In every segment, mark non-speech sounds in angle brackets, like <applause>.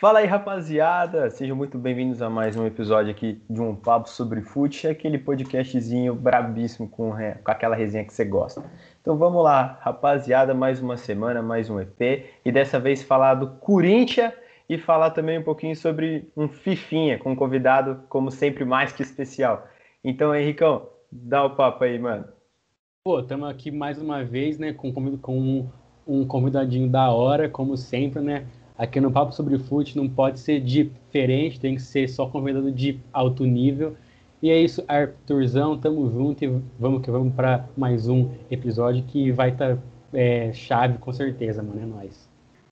Fala aí, rapaziada! Sejam muito bem-vindos a mais um episódio aqui de um papo sobre fute, aquele podcastzinho brabíssimo com, com aquela resenha que você gosta. Então vamos lá, rapaziada, mais uma semana, mais um EP, e dessa vez falar do Corinthians e falar também um pouquinho sobre um Fifinha, com um convidado, como sempre, mais que especial. Então, Henricão, dá o papo aí, mano. Pô, estamos aqui mais uma vez, né, com, com um convidadinho da hora, como sempre, né? Aqui no Papo sobre Fute não pode ser diferente, tem que ser só convidado de alto nível. E é isso, Arthurzão, tamo junto e vamos que vamos para mais um episódio que vai estar tá, é, chave com certeza, mano, é nóis.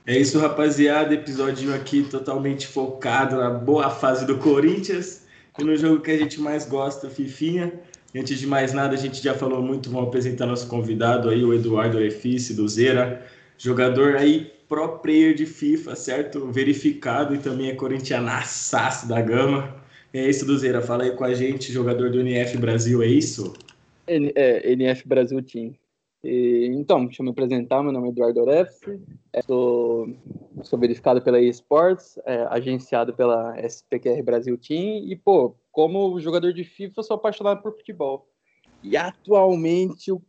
É isso, rapaziada, episódio aqui totalmente focado na boa fase do Corinthians e no jogo que a gente mais gosta, Fifinha. Antes de mais nada, a gente já falou muito, vamos apresentar nosso convidado aí, o Eduardo Orefice, do Zera, jogador aí pro player de FIFA, certo? Verificado e também é corintianaçaço da gama. É isso, Duzeira. Fala aí com a gente, jogador do NF Brasil, é isso? É, NF Brasil Team. E, então, deixa eu me apresentar. Meu nome é Eduardo Oref. É, sou, sou verificado pela eSports, é, agenciado pela SPQR Brasil Team. E, pô, como jogador de FIFA, sou apaixonado por futebol. E atualmente o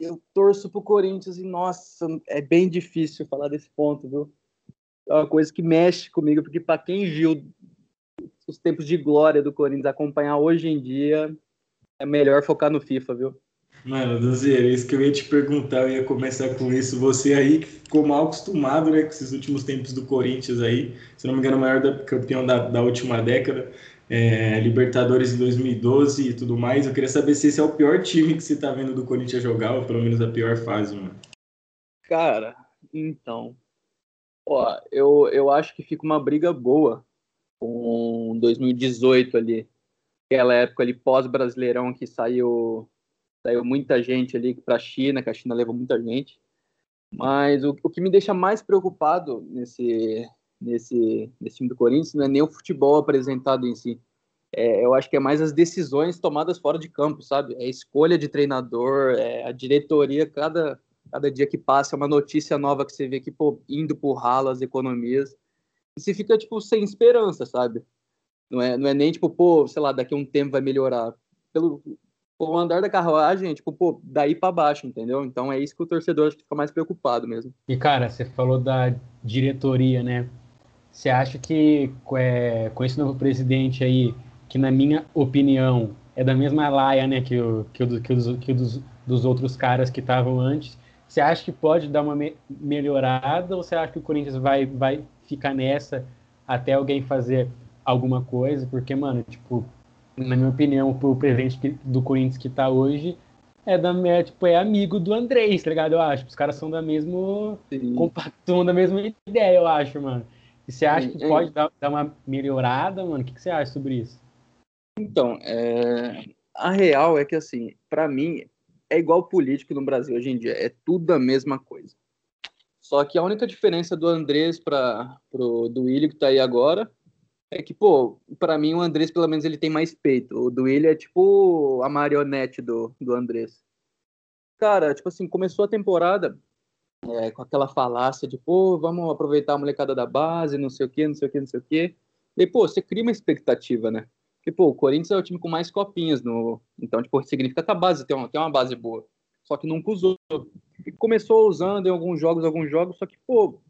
eu torço pro Corinthians e, nossa, é bem difícil falar desse ponto, viu? É uma coisa que mexe comigo, porque para quem viu os tempos de glória do Corinthians acompanhar hoje em dia, é melhor focar no FIFA, viu? Mano, Duzeiro, isso que eu ia te perguntar, eu ia começar com isso. Você aí que ficou mal acostumado né, com esses últimos tempos do Corinthians aí, se não me engano, o maior campeão da, da última década é, Libertadores em 2012 e tudo mais. Eu queria saber se esse é o pior time que você tá vendo do Corinthians jogar, ou pelo menos a pior fase, mano. Cara, então. Ó, eu, eu acho que fica uma briga boa com 2018 ali. Aquela época ali pós-brasileirão que saiu, saiu muita gente ali para a China, que a China levou muita gente. Mas o, o que me deixa mais preocupado nesse, nesse, nesse time do Corinthians não é nem o futebol apresentado em si. É, eu acho que é mais as decisões tomadas fora de campo, sabe? É a escolha de treinador, é a diretoria, cada, cada dia que passa é uma notícia nova que você vê que, pô, indo por ralo as economias. E você fica, tipo, sem esperança, sabe? Não é, não é nem, tipo, pô, sei lá, daqui a um tempo vai melhorar. Pelo o andar da carruagem, tipo, pô, daí para baixo, entendeu? Então é isso que o torcedor acho que fica mais preocupado mesmo. E, cara, você falou da diretoria, né? Você acha que é, com esse novo presidente aí, que na minha opinião é da mesma laia né, que, o, que, o, que, os, que dos, dos outros caras que estavam antes, você acha que pode dar uma me melhorada ou você acha que o Corinthians vai, vai ficar nessa até alguém fazer alguma coisa? Porque, mano, tipo, na minha opinião, o presidente do Corinthians que tá hoje é, da, é, tipo, é amigo do Andrés, tá ligado? Eu acho. Os caras são da mesma. compactuam da mesma ideia, eu acho, mano. E você acha que pode dar, dar uma melhorada, mano? O que, que você acha sobre isso? Então, é... a real é que, assim, para mim, é igual político no Brasil hoje em dia. É tudo a mesma coisa. Só que a única diferença do Andrés para pro Duílio que tá aí agora é que, pô, para mim o Andrés pelo menos ele tem mais peito. O Duílio é tipo a marionete do, do Andrés. Cara, tipo assim, começou a temporada, é, com aquela falácia de, pô, vamos aproveitar a molecada da base, não sei o quê, não sei o quê, não sei o quê. E, pô, você cria uma expectativa, né? Porque, pô, o Corinthians é o time com mais copinhas no... Então, tipo, significa que a base tem uma, tem uma base boa. Só que nunca usou. E começou usando em alguns jogos, alguns jogos, só que, pô,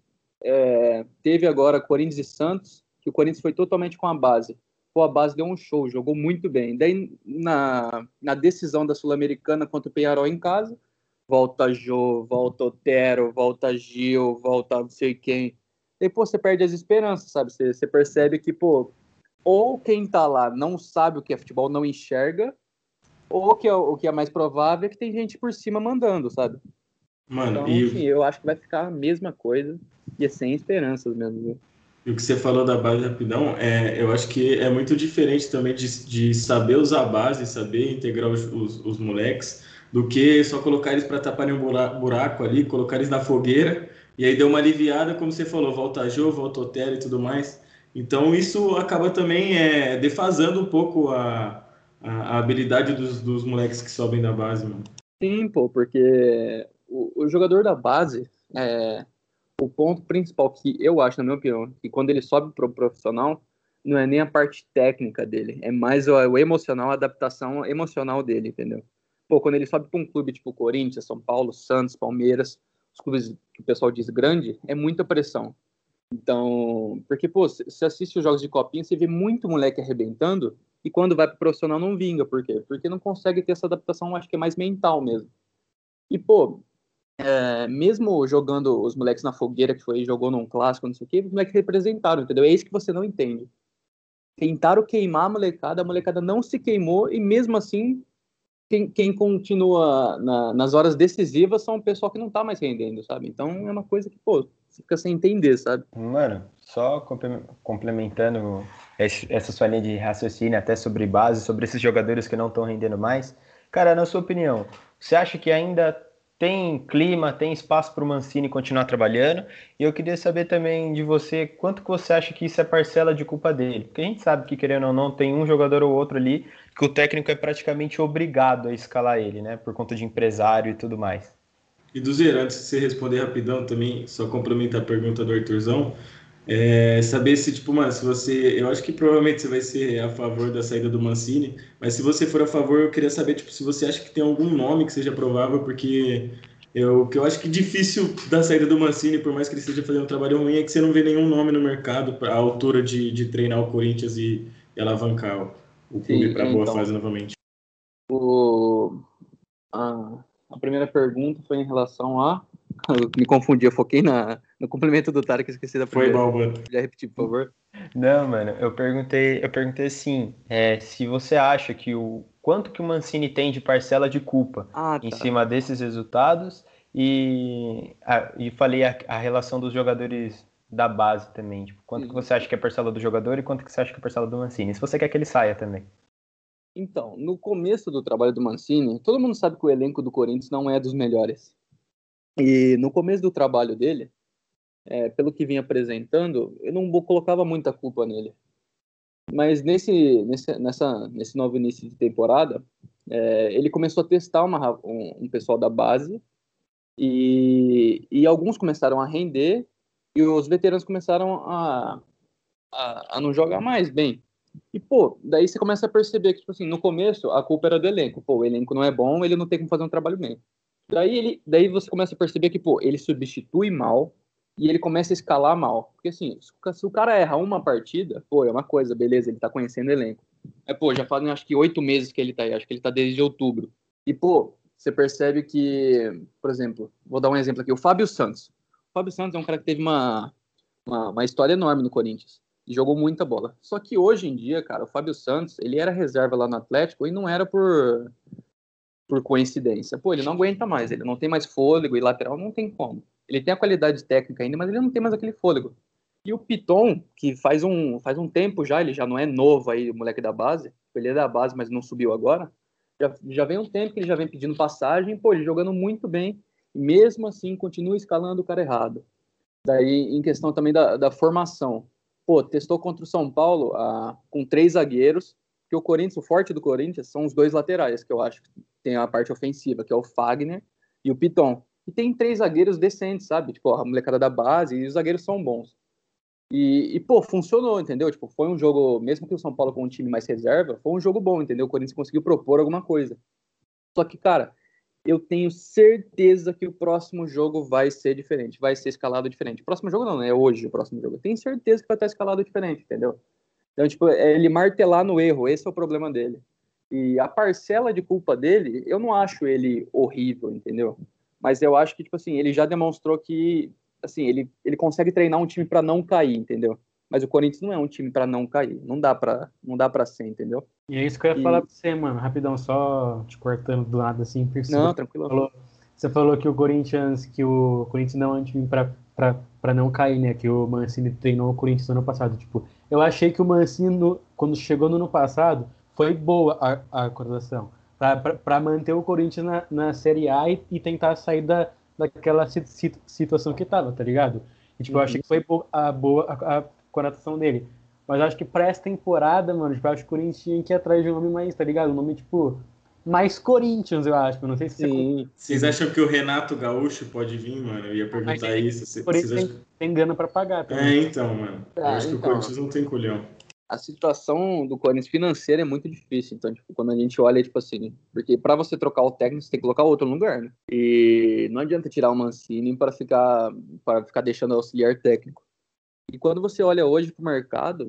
é... teve agora Corinthians e Santos, que o Corinthians foi totalmente com a base. Pô, a base deu um show, jogou muito bem. Daí, na, na decisão da Sul-Americana contra o Penharol em casa, volta Jô, volta Otero, volta Gil, volta não sei quem. E, pô, você perde as esperanças, sabe? Você, você percebe que, pô, ou quem tá lá não sabe o que é futebol, não enxerga, ou que é, o que é mais provável é que tem gente por cima mandando, sabe? Mano, então, e... eu acho que vai ficar a mesma coisa e é sem esperanças mesmo. E o que você falou da base rapidão, é, eu acho que é muito diferente também de, de saber usar a base, saber integrar os, os, os moleques, do que só colocar eles para taparem um buraco ali, colocar eles na fogueira, e aí deu uma aliviada, como você falou, volta Jô, volta Otero e tudo mais. Então isso acaba também é, defasando um pouco a, a, a habilidade dos, dos, moleques que sobem da base, mano. Sim, pô, porque o, o jogador da base, é, o ponto principal que eu acho, na minha opinião, que quando ele sobe pro profissional, não é nem a parte técnica dele, é mais o, o emocional, a adaptação emocional dele, entendeu? Pô, quando ele sobe para um clube tipo Corinthians, São Paulo, Santos, Palmeiras, os clubes que o pessoal diz grande, é muita pressão. Então, porque, pô, você assiste os jogos de copinha, você vê muito moleque arrebentando, e quando vai pro profissional não vinga. Por quê? Porque não consegue ter essa adaptação, acho que é mais mental mesmo. E, pô, é, mesmo jogando os moleques na fogueira, que foi jogou num clássico, não sei o quê, os moleques representaram, entendeu? É isso que você não entende. Tentaram queimar a molecada, a molecada não se queimou, e mesmo assim, quem, quem continua na, nas horas decisivas são o pessoal que não tá mais rendendo, sabe? Então é uma coisa que, pô, fica sem entender, sabe? Mano, só complementando essa sua linha de raciocínio até sobre base, sobre esses jogadores que não estão rendendo mais. Cara, na sua opinião, você acha que ainda tem clima, tem espaço para o Mancini continuar trabalhando? E eu queria saber também de você, quanto que você acha que isso é parcela de culpa dele? Porque a gente sabe que, querendo ou não, tem um jogador ou outro ali que o técnico é praticamente obrigado a escalar ele, né? Por conta de empresário e tudo mais. E do antes de você responder rapidão também, só complementar a pergunta do Arthurzão, é, saber se, tipo, mano, se você. Eu acho que provavelmente você vai ser a favor da saída do Mancini, mas se você for a favor, eu queria saber, tipo, se você acha que tem algum nome que seja provável, porque eu, que eu acho que difícil da saída do Mancini, por mais que ele esteja fazendo um trabalho ruim, é que você não vê nenhum nome no mercado para a altura de, de treinar o Corinthians e, e alavancar o, o clube para boa então, fase novamente. O, a, a primeira pergunta foi em relação a <laughs> me confundi, eu foquei na, no complemento do Tarek, esqueci da primeira. Foi mal, mano. Já repetir, por favor. Não, mano, eu perguntei, eu perguntei assim, é, se você acha que o quanto que o Mancini tem de parcela de culpa ah, tá. em cima desses resultados e, a, e falei a, a, relação dos jogadores da base também, tipo, quanto que você acha que é a parcela do jogador e quanto que você acha que é a parcela do Mancini, se você quer que ele saia também. Então, no começo do trabalho do Mancini, todo mundo sabe que o elenco do Corinthians não é dos melhores. E no começo do trabalho dele, é, pelo que vinha apresentando, eu não colocava muita culpa nele. Mas nesse, nesse, nessa, nesse novo início de temporada, é, ele começou a testar uma, um, um, pessoal da base e, e alguns começaram a render e os veteranos começaram a, a, a, não jogar mais bem. E, pô, daí você começa a perceber que, tipo assim, no começo a culpa era do elenco. Pô, o elenco não é bom, ele não tem como fazer um trabalho bem. Daí, ele, daí você começa a perceber que, pô, ele substitui mal e ele começa a escalar mal. Porque, assim, se o cara erra uma partida, pô, é uma coisa, beleza, ele tá conhecendo elenco. É, pô, já fazem acho que oito meses que ele tá aí, acho que ele tá desde outubro. E, pô, você percebe que, por exemplo, vou dar um exemplo aqui, o Fábio Santos. O Fábio Santos é um cara que teve uma, uma, uma história enorme no Corinthians e jogou muita bola. Só que hoje em dia, cara, o Fábio Santos, ele era reserva lá no Atlético e não era por por coincidência. Pô, ele não aguenta mais, ele não tem mais fôlego e lateral não tem como. Ele tem a qualidade técnica ainda, mas ele não tem mais aquele fôlego. E o Piton, que faz um, faz um tempo já, ele já não é novo aí, o moleque da base, ele é da base, mas não subiu agora. Já, já vem um tempo que ele já vem pedindo passagem, pô, ele jogando muito bem, mesmo assim continua escalando o cara errado. Daí, em questão também da, da formação. Pô, testou contra o São Paulo ah, com três zagueiros, que o Corinthians, o forte do Corinthians, são os dois laterais, que eu acho que tem a parte ofensiva, que é o Fagner e o Piton. E tem três zagueiros decentes, sabe? Tipo, a molecada da base e os zagueiros são bons. E, e, pô, funcionou, entendeu? Tipo, foi um jogo, mesmo que o São Paulo com um time mais reserva, foi um jogo bom, entendeu? O Corinthians conseguiu propor alguma coisa. Só que, cara, eu tenho certeza que o próximo jogo vai ser diferente, vai ser escalado diferente. Próximo jogo não, né? É hoje o próximo jogo. Eu tenho certeza que vai estar escalado diferente, entendeu? Então, tipo, é ele martelar no erro, esse é o problema dele. E a parcela de culpa dele, eu não acho ele horrível, entendeu? Mas eu acho que, tipo assim, ele já demonstrou que, assim, ele, ele consegue treinar um time para não cair, entendeu? Mas o Corinthians não é um time para não cair. Não dá para não dá para ser, entendeu? E é isso que eu ia e... falar pra você, mano. Rapidão, só te cortando do lado assim. Não, tranquilo. Falou, você falou que o Corinthians, que o Corinthians não é um time para não cair, né? Que o Mancini treinou o Corinthians no ano passado. Tipo, eu achei que o Mancini, quando chegou no ano passado, foi boa a, a contratação para manter o Corinthians na, na Série A e, e tentar sair da, daquela situação que estava, tá ligado? E, tipo, eu achei que foi boa, a boa a, a contratação dele. Mas acho que para essa temporada, mano, tipo, eu acho que o Corinthians tinha que ir atrás de um nome mais, tá ligado? Um nome, tipo, mais Corinthians, eu acho. Eu não sei se Sim. Você... Vocês acham que o Renato Gaúcho pode vir, mano? Eu ia perguntar isso. Por isso tem, tem grana pra pagar. Também. É, então, mano. eu ah, acho então. que o então. Corinthians não tem colhão a situação do Corinthians financeira é muito difícil. Então, tipo, quando a gente olha, tipo assim, porque para você trocar o técnico, você tem que colocar outro lugar, né? E não adianta tirar o Mancini para ficar para ficar deixando o auxiliar técnico. E quando você olha hoje pro mercado,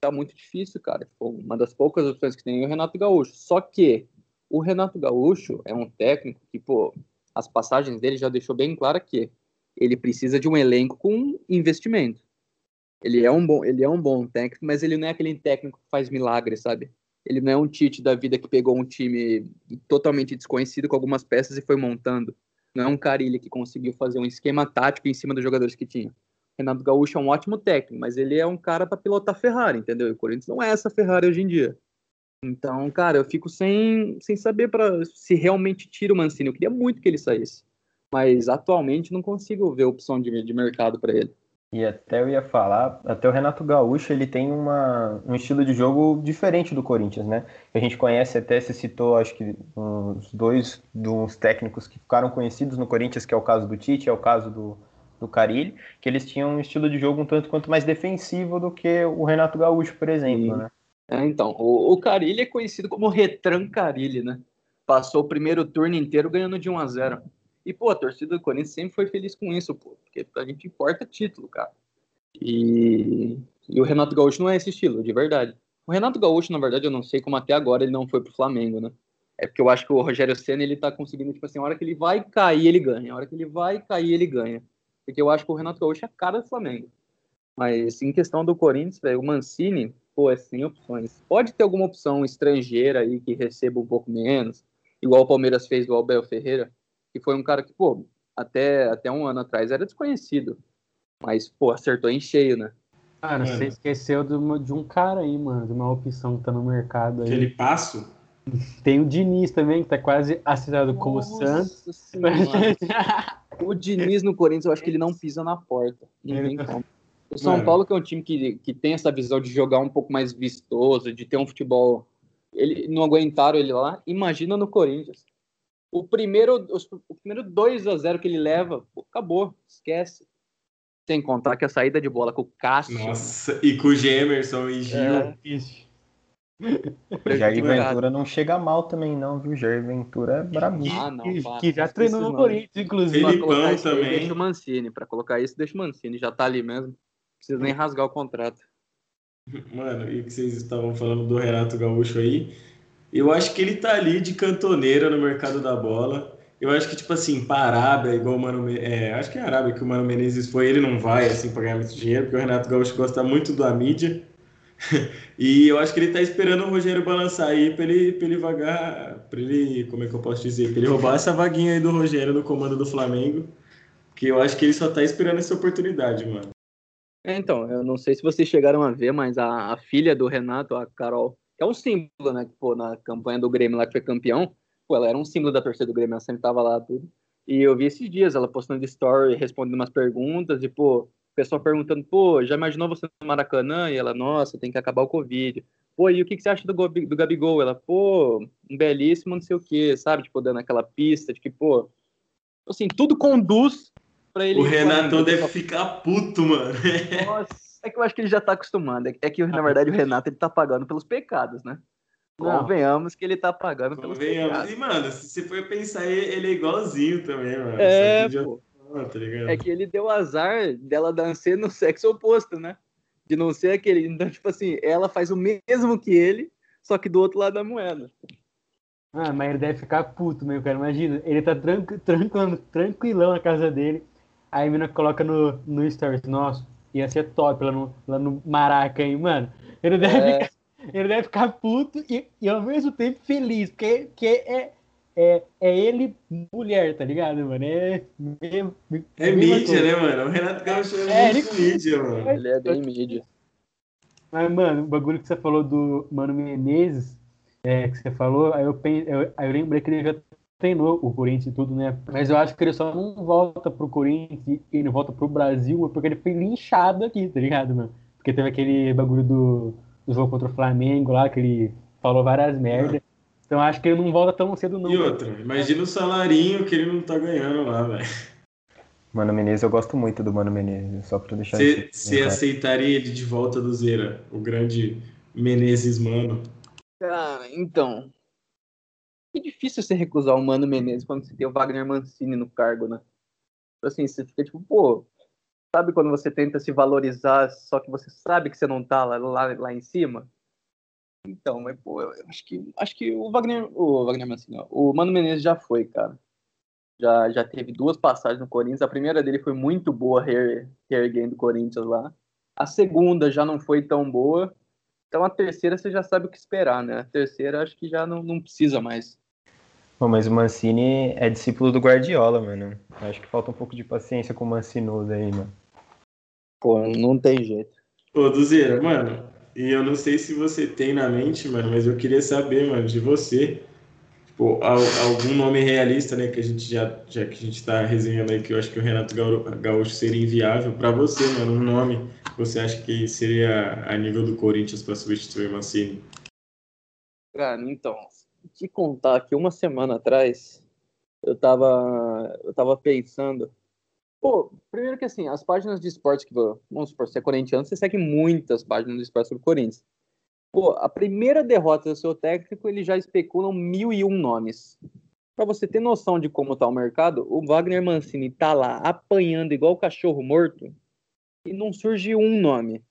tá muito difícil, cara. Tipo, uma das poucas opções que tem é o Renato Gaúcho. Só que o Renato Gaúcho é um técnico que, pô, as passagens dele já deixou bem claro que ele precisa de um elenco com investimento. Ele é um bom, ele é um bom técnico, mas ele não é aquele técnico que faz milagres, sabe? Ele não é um Tite da vida que pegou um time totalmente desconhecido com algumas peças e foi montando. Não é um Carilli que conseguiu fazer um esquema tático em cima dos jogadores que tinha. Renato Gaúcho é um ótimo técnico, mas ele é um cara para pilotar Ferrari, entendeu? E o Corinthians não é essa Ferrari hoje em dia. Então, cara, eu fico sem, sem saber para se realmente tira o Mancini. Eu queria muito que ele saísse, mas atualmente não consigo ver opção de, de mercado para ele. E até eu ia falar, até o Renato Gaúcho ele tem uma, um estilo de jogo diferente do Corinthians, né? A gente conhece até, se citou, acho que uns dois dos técnicos que ficaram conhecidos no Corinthians, que é o caso do Tite, é o caso do, do Carilli, que eles tinham um estilo de jogo um tanto quanto mais defensivo do que o Renato Gaúcho, por exemplo, Sim. né? É, então, o, o Carilli é conhecido como Retran Carilli, né? Passou o primeiro turno inteiro ganhando de 1 a 0 e, pô, a torcida do Corinthians sempre foi feliz com isso, pô, porque a gente importa título, cara. E, e o Renato Gaúcho não é esse estilo, de verdade. O Renato Gaúcho, na verdade, eu não sei como até agora ele não foi pro Flamengo, né? É porque eu acho que o Rogério Senna, ele tá conseguindo, tipo assim, a hora que ele vai cair, ele ganha. A hora que ele vai cair, ele ganha. Porque eu acho que o Renato Gaúcho é a cara do Flamengo. Mas em questão do Corinthians, velho, o Mancini, pô, é sem opções. Pode ter alguma opção estrangeira aí que receba um pouco menos, igual o Palmeiras fez do Abel Ferreira, que foi um cara que, pô, até, até um ano atrás era desconhecido. Mas, pô, acertou em cheio, né? Cara, é. você esqueceu de, uma, de, um cara aí, mano, de uma opção que tá no mercado aí. Aquele passo? Tem o Diniz também, que tá quase acertado como Santos. o Diniz no Corinthians, eu acho que ele não pisa na porta. Não tem como. O São Paulo, que é um time que, que tem essa visão de jogar um pouco mais vistoso, de ter um futebol. Ele não aguentaram ele lá. Imagina no Corinthians o primeiro, os, o primeiro 2 a 0 que ele leva, pô, acabou, esquece. Sem contar que a saída de bola com o Cássio. Nossa, e com o Gemerson e Gil. É. Jair Ventura não chega mal também, não, viu? Jair Ventura é brabíssimo. Ah, não, que, que já treinou no Corinthians, inclusive. Felipão também. Deixa o Mancini. Pra colocar isso, deixa o Mancini. Já tá ali mesmo. Não precisa nem rasgar o contrato. Mano, e o que vocês estavam falando do Renato Gaúcho aí? Eu acho que ele tá ali de cantoneira no mercado da bola. Eu acho que, tipo assim, para a Arábia, igual o Mano é, Acho que é Arábia que o Mano Menezes foi, ele não vai, assim, para ganhar muito dinheiro, porque o Renato Gaúcho gosta muito da mídia. <laughs> e eu acho que ele tá esperando o Rogério balançar aí para ele, pra ele vagar, para ele, como é que eu posso dizer, para ele roubar essa vaguinha aí do Rogério no comando do Flamengo, que eu acho que ele só tá esperando essa oportunidade, mano. É, então, eu não sei se vocês chegaram a ver, mas a, a filha do Renato, a Carol, que é um símbolo, né? Pô, na campanha do Grêmio lá que foi campeão, pô, ela era um símbolo da torcida do Grêmio, ela sempre tava lá tudo. E eu vi esses dias ela postando story, respondendo umas perguntas, e, pô, o pessoal perguntando, pô, já imaginou você no Maracanã? E ela, nossa, tem que acabar o Covid. Pô, e o que, que você acha do, do Gabigol? Ela, pô, um belíssimo não sei o quê, sabe? Tipo, dando aquela pista de que, pô, assim, tudo conduz para ele. O Renato deve ficar puto, mano. Nossa. É que eu acho que ele já tá acostumado. É que, na verdade, o Renato ele tá pagando pelos pecados, né? Não. Convenhamos que ele tá pagando pelos pecados. E, mano, se você for pensar, ele é igualzinho também, mano. É, pô. Já... Tá é que ele deu azar dela dançar no sexo oposto, né? De não ser aquele. Então, tipo assim, ela faz o mesmo que ele, só que do outro lado da moeda. Ah, mas ele deve ficar puto, meu cara. Imagina, ele tá tranqu tranquilão, tranquilão na casa dele. Aí a mina coloca no, no stories, nossa, ia ser top lá no, lá no Maraca, hein, mano. Ele deve, é. ficar, ele deve ficar puto e, e ao mesmo tempo feliz, porque, porque é, é, é ele mulher, tá ligado, mano? É, é, é mídia, né, mano? O Renato Gaúcho é, é muito ele, mídia, mano. Ele é bem mídia. Mas, mano, o bagulho que você falou do Mano Menezes, é, que você falou, aí eu, eu, aí eu lembrei que ele já treinou o Corinthians e tudo, né? Mas eu acho que ele só não volta pro Corinthians e ele volta pro Brasil porque ele foi linchado aqui, tá ligado, mano? Porque teve aquele bagulho do, do jogo contra o Flamengo lá, que ele falou várias merdas. Então acho que ele não volta tão cedo, não. E outra, imagina o salarinho que ele não tá ganhando lá, velho. Mano Menezes, eu gosto muito do Mano Menezes, só pra deixar Você aceitaria ele de volta do Zera, o grande Menezes Mano? Cara, então. É difícil você recusar o Mano Menezes quando você tem o Wagner Mancini no cargo, né? Tipo assim, você fica tipo, pô, sabe quando você tenta se valorizar, só que você sabe que você não tá lá, lá, lá em cima? Então, mas, pô, eu acho que, acho que o Wagner, o Wagner Mancini, o Mano Menezes já foi, cara. Já, já teve duas passagens no Corinthians. A primeira dele foi muito boa, reerguendo o Corinthians lá. A segunda já não foi tão boa. Então a terceira você já sabe o que esperar, né? A terceira acho que já não, não precisa mais. Bom, mas o Mancini é discípulo do Guardiola, mano. Acho que falta um pouco de paciência com o Mancinoso aí, mano. Pô, não tem jeito. Ô, Duzeira, mano, e eu não sei se você tem na mente, mano, mas eu queria saber, mano, de você, tipo, algum nome realista, né, que a gente já, já que a gente tá resenhando aí, que eu acho que o Renato Gaúcho seria inviável para você, mano, um nome que você acha que seria a nível do Corinthians para substituir o Mancini? Cara, então, te contar que uma semana atrás eu tava, eu tava pensando Pô, primeiro que assim, as páginas de esportes que, vamos supor, você é corintiano, você segue muitas páginas de esportes sobre Corinthians. Pô, a primeira derrota do seu técnico, ele já especulam mil e um nomes. Para você ter noção de como tá o mercado, o Wagner Mancini tá lá apanhando igual cachorro morto e não surge um nome.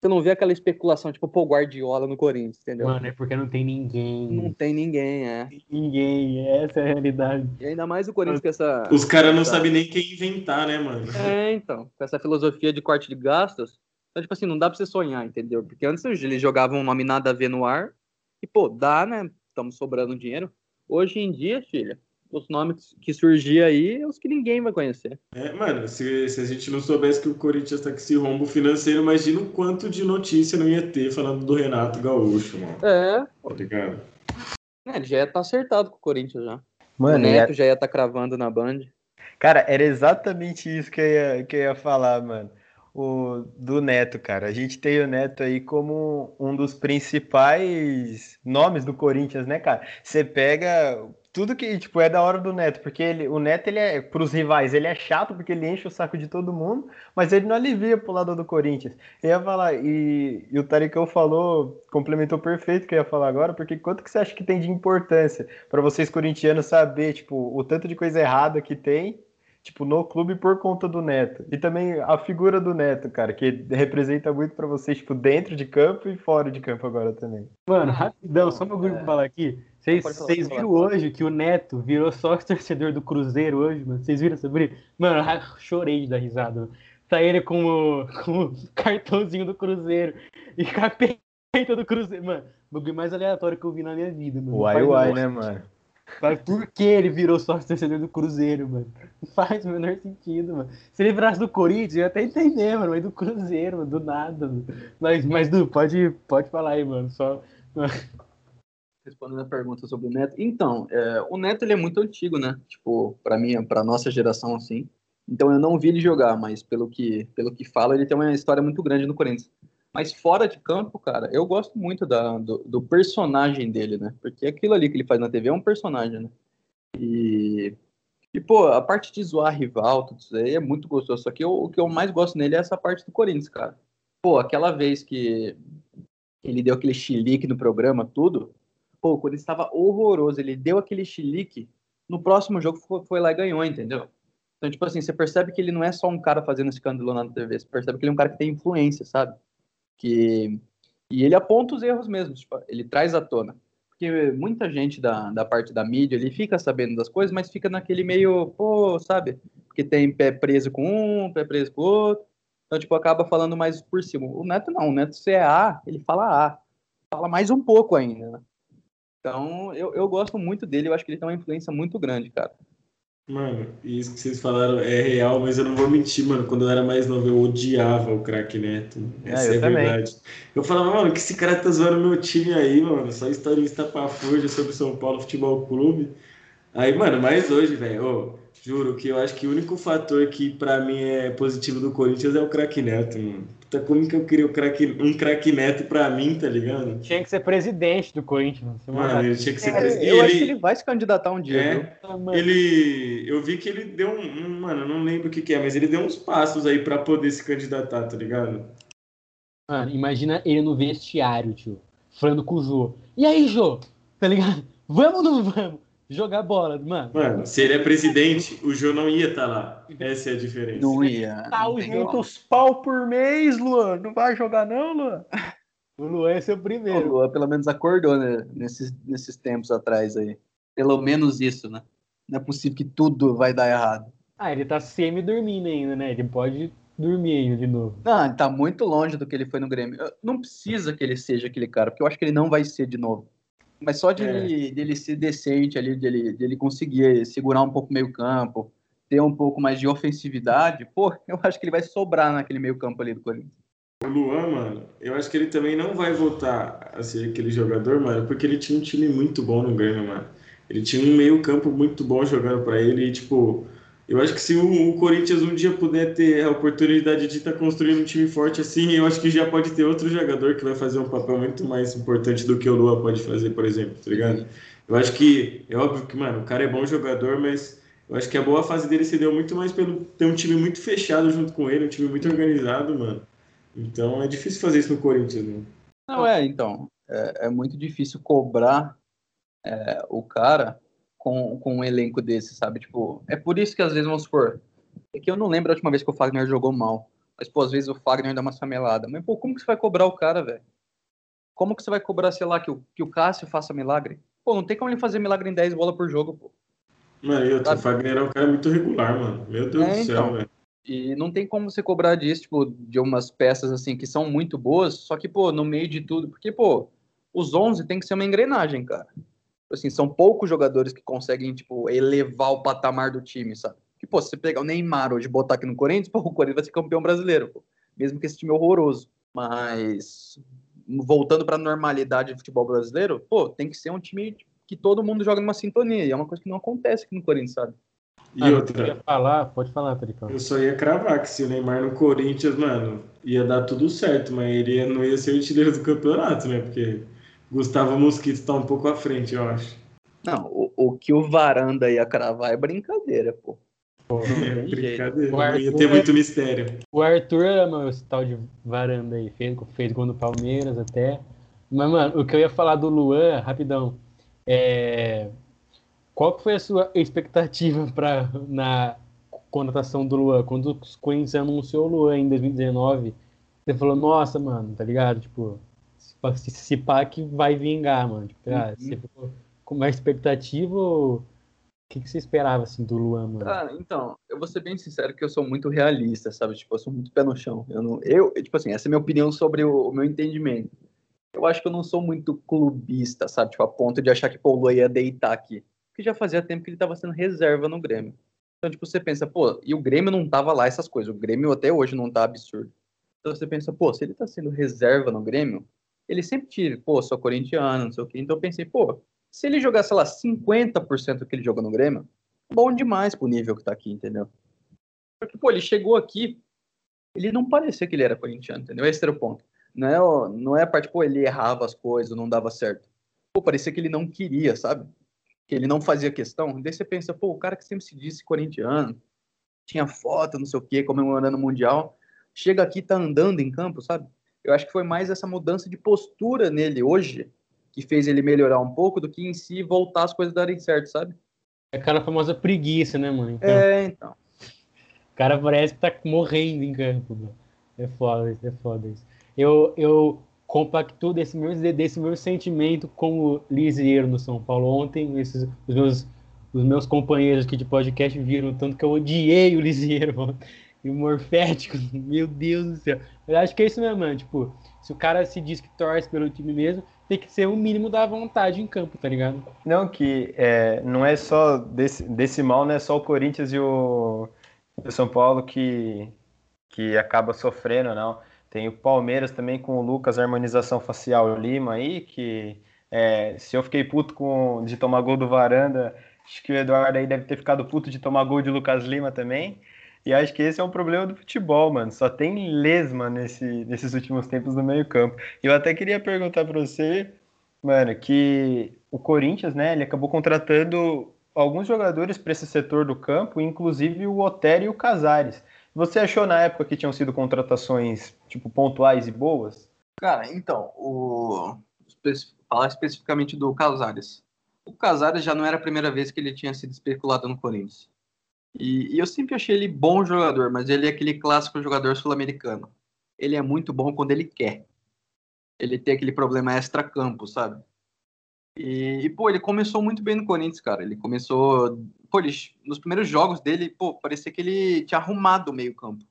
Você não vê aquela especulação, tipo, pô, Guardiola no Corinthians, entendeu? Mano, é porque não tem ninguém. Não tem ninguém, é. Ninguém, essa é a realidade. E ainda mais o Corinthians com essa. Os caras não sabem nem quem inventar, né, mano? É, então. Com essa filosofia de corte de gastos. Então, tipo assim, não dá pra você sonhar, entendeu? Porque antes eles jogavam um nome nada a ver no ar. E, pô, dá, né? Estamos sobrando dinheiro. Hoje em dia, filha, os nomes que surgir aí, os que ninguém vai conhecer. É, mano, se, se a gente não soubesse que o Corinthians tá com esse rombo financeiro, imagina o quanto de notícia não ia ter falando do Renato Gaúcho, mano. É. Tá ligado? É, ele já ia estar tá acertado com o Corinthians já. Mano, o Neto já ia estar tá cravando na Band. Cara, era exatamente isso que eu ia, que eu ia falar, mano. O, do Neto, cara. A gente tem o Neto aí como um dos principais nomes do Corinthians, né, cara? Você pega tudo que, tipo, é da hora do Neto, porque ele, o Neto, ele é, pros rivais, ele é chato porque ele enche o saco de todo mundo, mas ele não alivia pro lado do Corinthians. Eu ia falar, e, e o Taricão falou, complementou perfeito o que eu ia falar agora, porque quanto que você acha que tem de importância para vocês corintianos saber, tipo, o tanto de coisa errada que tem tipo, no clube por conta do Neto. E também a figura do Neto, cara, que representa muito para vocês, tipo, dentro de campo e fora de campo agora também. Mano, rapidão, só meu grupo falar aqui. Vocês viram hoje que o Neto virou sócio torcedor do Cruzeiro hoje, mano? Vocês viram sobre Mano, chorei de dar risada. Mano. Tá ele com o, com o cartãozinho do Cruzeiro e com a peita do Cruzeiro. Mano, o bagulho mais aleatório que eu vi na minha vida, mano. Uai, uai, né, mano? Por que ele virou sócio torcedor do Cruzeiro, mano? Não faz o menor sentido, mano. Se ele virasse do Corinthians, eu ia até entender, mano, mas do Cruzeiro, mano, do nada, mano. Mas, mas Du, pode, pode falar aí, mano. Só. Respondendo a pergunta sobre o Neto. Então, é, o Neto ele é muito antigo, né? Tipo, para mim, para nossa geração assim. Então eu não vi ele jogar, mas pelo que pelo que fala, ele tem uma história muito grande no Corinthians. Mas fora de campo, cara, eu gosto muito da, do, do, personagem dele, né? Porque aquilo ali que ele faz na TV é um personagem, né? E, e pô, a parte de zoar rival, tudo isso aí é muito gostoso. Só que eu, o que eu mais gosto nele é essa parte do Corinthians, cara. Pô, aquela vez que ele deu aquele chilique no programa, tudo, pô, quando ele estava horroroso, ele deu aquele chilique, no próximo jogo foi, foi lá e ganhou, entendeu? Então, tipo assim, você percebe que ele não é só um cara fazendo escândalo na TV, você percebe que ele é um cara que tem influência, sabe? Que... E ele aponta os erros mesmo, tipo, ele traz à tona. Porque muita gente da, da parte da mídia, ele fica sabendo das coisas, mas fica naquele meio, pô, sabe? Porque tem pé preso com um, pé preso com o outro. Então, tipo, acaba falando mais por cima. O Neto não, o Neto se é A, ele fala A. Fala mais um pouco ainda, né? Então, eu, eu gosto muito dele, eu acho que ele tem uma influência muito grande, cara. Mano, isso que vocês falaram é real, mas eu não vou mentir, mano. Quando eu era mais novo, eu odiava o craque Neto. É, Essa é, é a verdade. Eu falava, mano, que esse cara tá zoando meu time aí, mano. Só historinha estapafúrdia sobre o São Paulo Futebol Clube. Aí, mano, mas hoje, velho, juro que eu acho que o único fator que pra mim é positivo do Corinthians é o craque Neto, mano. Puta, como que eu queria um craque, um craque Neto pra mim, tá ligado? Tinha que ser presidente do Corinthians. Mano, ele tinha que ser É, presidente. eu E acho que ele, ele vai se candidatar um dia, É. viu? Ele, eu vi que ele deu um, um- mano, eu não lembro o que que é, mas ele deu uns passos aí pra poder se candidatar, tá ligado? Mano, imagina ele no vestiário, tio. Falando com o Jô. E aí, Jô? Tá ligado? Vamos ou não vamos? Jogar bola, mano. Mano, se ele é presidente, o Jô não ia estar lá. Essa é a diferença. Não ia. Tá, não os. Muitos pau por mês, Luan. Não vai jogar, não, Luan? O Luan é seu O primeiro. Lua pelo menos acordou, né? Nesses, nesses tempos atrás aí. Pelo menos isso, né? Não é possível que tudo vai dar errado. Ah, ele tá semi-dormindo ainda, né? Ele pode dormir ainda de novo. Não, ele tá muito longe do que ele foi no Grêmio. Não precisa que ele seja aquele cara, porque eu acho que ele não vai ser de novo. Mas só de, É. ele, dele ser decente ali, dele, dele conseguir segurar um pouco o meio campo, ter um pouco mais de ofensividade, pô, <laughs> eu acho que ele vai sobrar naquele meio campo ali do Corinthians. O Luan, mano, eu acho que ele também não vai voltar a ser aquele jogador, mano, porque ele tinha um time muito bom no Grêmio, mano. Ele tinha um meio-campo muito bom jogando pra ele e, tipo, eu acho que se o, Corinthians um dia puder ter a oportunidade de estar construindo um time forte assim, eu acho que já pode ter outro jogador que vai fazer um papel muito mais importante do que o Luan pode fazer, por exemplo, tá ligado? Eu acho que, é óbvio que, mano, o cara é bom jogador, mas eu acho que a boa fase dele se deu muito mais pelo ter um time muito fechado junto com ele, um time muito organizado, mano. Então é difícil fazer isso no Corinthians, né? Não é, então. É, é muito difícil cobrar é, o cara com, com um elenco desse, sabe? Tipo, é por isso que às vezes, vamos supor, é que eu não lembro a última vez que o Fagner jogou mal. Mas, pô, às vezes o Fagner dá uma famelada. Mas, pô, como que você vai cobrar o cara, velho? Como que você vai cobrar, sei lá, que o, que o Cássio faça milagre? Pô, não tem como ele fazer milagre em 10 bolas por jogo, pô. Mano, e outro, o? Fagner é um cara muito regular, mano. Meu Deus É, do céu, então. velho. E não tem como você cobrar disso, tipo, de umas peças, assim, que são muito boas, só que, pô, no meio de tudo, porque, pô, os 11 tem que ser uma engrenagem, cara. Assim, são poucos jogadores que conseguem, tipo, elevar o patamar do time, sabe? Que, pô, se você pegar o Neymar hoje e botar aqui no Corinthians, <laughs> pô, o Corinthians vai ser campeão brasileiro, pô. Mesmo que esse time é horroroso. Mas, voltando pra normalidade do futebol brasileiro, pô, tem que ser um time que todo mundo joga numa sintonia. E é uma coisa que não acontece aqui no Corinthians, sabe? E Ah, Eu outra, ia falar, pode falar, Pericão. eu só ia cravar que se o Neymar no Corinthians, mano, ia dar tudo certo, mas ele não ia ser o artilheiro do campeonato, né? Porque Gustavo Mosquito tá um pouco à frente, eu acho. Não, o, o que o Varanda ia cravar é brincadeira, pô. Pô, <laughs> É brincadeira, ia ter é- muito mistério. O Arthur ama esse tal de varanda aí. Fez, fez gol no Palmeiras até. Mas, mano, o que eu ia falar do Luan, rapidão. É... Qual que foi a sua expectativa <laughs> pra, na contratação do Luan? Quando o Corinthians anunciou o Luan em 2019, você falou, nossa, mano, tá ligado? Tipo, se, se, se pá que vai vingar, mano. Tipo, ah, Uhum. Você ficou com uma expectativa ou o que, que você esperava, assim, do Luan, mano? Cara, então, eu vou ser bem sincero que eu sou muito realista, sabe? Tipo, eu sou muito pé no chão. Eu, não, eu tipo assim, essa é a minha opinião sobre o, o meu entendimento. Eu acho que eu não sou muito clubista, sabe? Tipo, a ponto de achar que pô, o Luan ia deitar aqui. Porque já fazia tempo que ele tava sendo reserva no Grêmio. Então, tipo, você pensa, pô, e o Grêmio não tava lá essas coisas. O Grêmio até hoje não tá absurdo. Então você pensa, pô, se ele tá sendo reserva no Grêmio, ele sempre tira, pô, sou corintiano, não sei o quê. Então eu pensei, pô, se ele jogar, sei lá, 50% do que ele jogou no Grêmio, bom demais pro nível que tá aqui, entendeu? Porque, pô, ele chegou aqui, ele não parecia que ele era corintiano, entendeu? Esse era o ponto. Não é, não é a parte, pô, ele errava as coisas, não dava certo. Pô, parecia que ele não queria, sabe? Que ele não fazia questão. Daí você pensa, pô, o cara que sempre se disse corintiano, tinha foto, não sei o quê, comemorando o Mundial, chega aqui tá andando em campo, sabe? Eu acho que foi mais essa mudança de postura nele hoje que fez ele melhorar um pouco do que em si voltar as coisas darem certo, sabe? É aquela famosa preguiça, né, mano? Então, É, então. O cara parece que tá morrendo em campo, mano. É foda isso, é foda isso. Eu, eu compacto desse meu, desse meu sentimento com o Lisieiro no São Paulo. Ontem, esses, os, meus, os meus companheiros aqui de podcast viram tanto que eu odiei o Lisieiro, mano. E o Morfético, <laughs> meu Deus do céu. Eu acho que é isso mesmo, mano. Tipo, se o cara se diz que torce pelo time mesmo, tem que ser o mínimo da vontade em campo, tá ligado? Não, que é, não é só desse, desse mal, não é só o Corinthians e o, o São Paulo que, que acaba sofrendo, não. Tem o Palmeiras também com o Lucas Harmonização Facial Lima aí, que é, se eu fiquei puto com, de tomar gol do Varanda, Acho que o Eduardo aí deve ter ficado puto de tomar gol de Lucas Lima também. E acho que esse é um problema do futebol, mano. Só tem lesma nesse, nesses últimos tempos no meio-campo. Eu até queria perguntar para você, mano, que o Corinthians, né, ele acabou contratando alguns jogadores para esse setor do campo, inclusive o Otério e o Casares. Você achou na época que tinham sido contratações, tipo, pontuais e boas? Cara, então, o... falar especificamente do Casares. O Casares já não era a primeira vez que ele tinha sido especulado no Corinthians. E, e eu sempre achei ele bom jogador, mas ele é aquele clássico jogador sul-americano. Ele é muito bom quando ele quer. Ele tem aquele problema extra-campo, sabe? E, e, pô, ele começou muito bem no Corinthians, cara. Ele começou. Pô, ele, nos primeiros jogos dele, pô, parecia que ele tinha arrumado o meio-campo.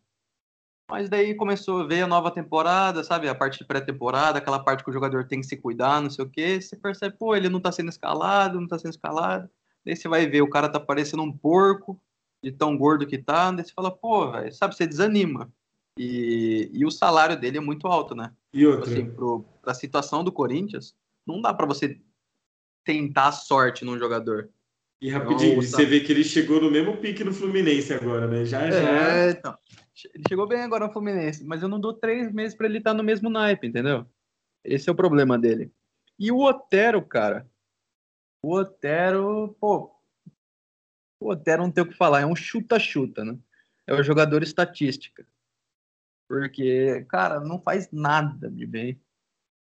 Mas daí começou a ver a nova temporada, sabe? A parte de pré-temporada, aquela parte que o jogador tem que se cuidar, não sei o quê. Você percebe, pô, ele não tá sendo escalado, não tá sendo escalado. Daí você vai ver, o cara tá parecendo um porco de tão gordo que tá, daí você fala, pô, velho, sabe, você desanima. E, e o salário dele é muito alto, né? E outra? Assim, pro, pra situação do Corinthians, não dá para você tentar sorte num jogador. E rapidinho, então, você vê que ele chegou no mesmo pique no Fluminense agora, né? Já, já. É, então. Ele chegou bem agora no Fluminense, mas eu não dou três meses para ele estar tá no mesmo naipe, entendeu? Esse é o problema dele. E o Otero, cara. O Otero, pô, o Otero não tem o que falar, é um chuta-chuta, né? É o jogador estatística. Porque, cara, não faz nada de bem.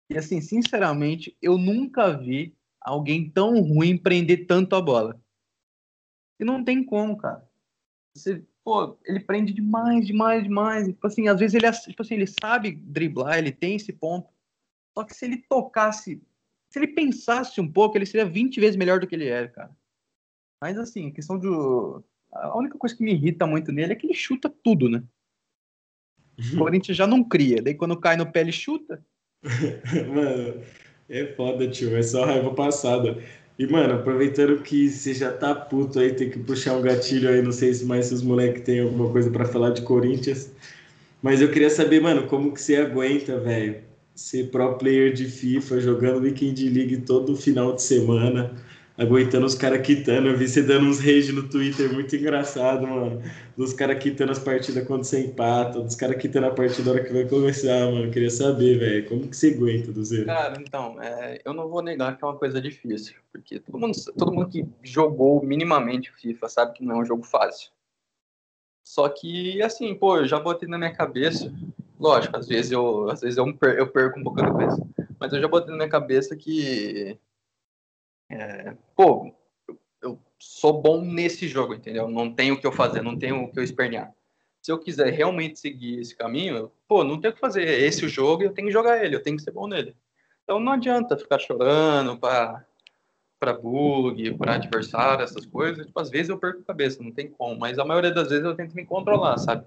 E assim, sinceramente, eu nunca vi alguém tão ruim prender tanto a bola. E não tem como, cara. Você, pô, ele prende demais, demais, demais. Tipo assim, às vezes ele, tipo assim, ele sabe driblar, ele tem esse ponto. Só que se ele tocasse, se ele pensasse um pouco, ele seria 20 vezes melhor do que ele é, cara. Mas assim, questão de. A única coisa que me irrita muito nele é que ele chuta tudo, né? O Corinthians já não cria. Daí quando cai no pé, ele chuta. <laughs> mano, é foda, tio. É só raiva passada. E, mano, aproveitando que você já tá puto aí, tem que puxar um gatilho aí. Não sei se mais se os moleques têm alguma coisa para falar de Corinthians. Mas eu queria saber, mano, como que você aguenta, velho, ser pro player de FIFA, jogando Weekend League todo final de semana aguentando os caras quitando. Eu vi você dando uns rage no Twitter muito engraçado, mano. Dos caras quitando as partidas quando você empata, dos caras quitando a partida na hora que vai começar, mano. queria saber, velho, como que você aguenta do zero? Cara, então, é, eu não vou negar que é uma coisa difícil, porque todo mundo, todo mundo que jogou minimamente FIFA sabe que não é um jogo fácil. Só que, assim, pô, eu já botei na minha cabeça, lógico, às vezes eu, às vezes eu, perco um pouco a cabeça, mas eu já botei na minha cabeça que é, pô, eu sou bom nesse jogo, entendeu? Não tenho o que eu fazer, não tenho o que eu espernear. Se eu quiser realmente seguir esse caminho, pô, não tenho o que fazer. Esse o jogo eu tenho que jogar ele, eu tenho que ser bom nele. Então não adianta ficar chorando para para bug, para adversário, essas coisas. Tipo, às vezes eu perco a cabeça, não tem como. Mas a maioria das vezes eu tento me controlar, sabe?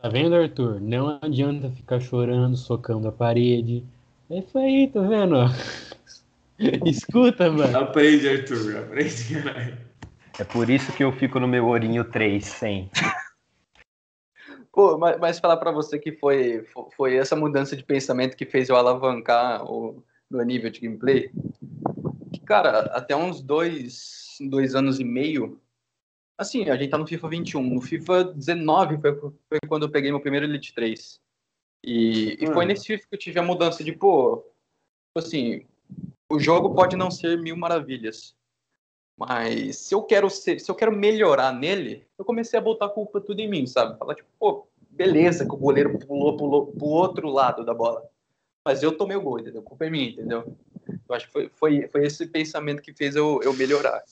Tá vendo, Arthur? Não adianta ficar chorando, socando a parede. É isso aí, tá vendo? <laughs> <laughs> Escuta, mano. Aprende, Arthur. Aprende, caralho. É por isso que eu fico no meu ourinho 3 sem. Pô, mas, mas falar para você que foi, foi essa mudança de pensamento que fez eu alavancar o meu nível de gameplay. Cara, até uns dois, dois anos e meio. Assim, a gente tá no FIFA 21. No FIFA 19 foi, foi quando eu peguei meu primeiro Elite 3. E, e foi nesse FIFA que eu tive a mudança de, pô, assim, o jogo pode não ser mil maravilhas, mas se eu quero ser, se eu quero melhorar nele, eu comecei a botar a culpa tudo em mim, sabe? Falar tipo, pô, beleza que o goleiro pulou, pulou pro outro lado da bola, mas eu tomei o gol, entendeu? A culpa é minha, entendeu? Eu acho que foi, foi, foi esse pensamento que fez eu, eu melhorar.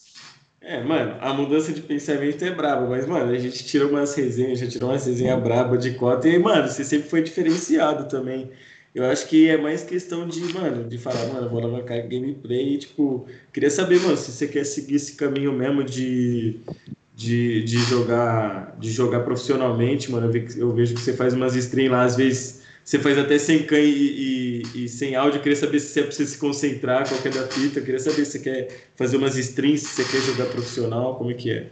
É, mano, a mudança de pensamento é braba, mas, mano, a gente tira umas resenhas, já tirou umas resenhas braba de cota, e, mano, você sempre foi diferenciado também. Eu acho que é mais questão de, mano, de falar, mano, vou alavancar gameplay e, tipo, queria saber, mano, se você quer seguir esse caminho mesmo de, de, de jogar de jogar profissionalmente, mano. Eu, vejo que você faz umas streams lá, às vezes você faz até sem can e, e, e, sem áudio. Eu queria saber se você se concentrar, qual que é da fita. Eu queria saber se você quer fazer umas streams, se você quer jogar profissional, como é que é?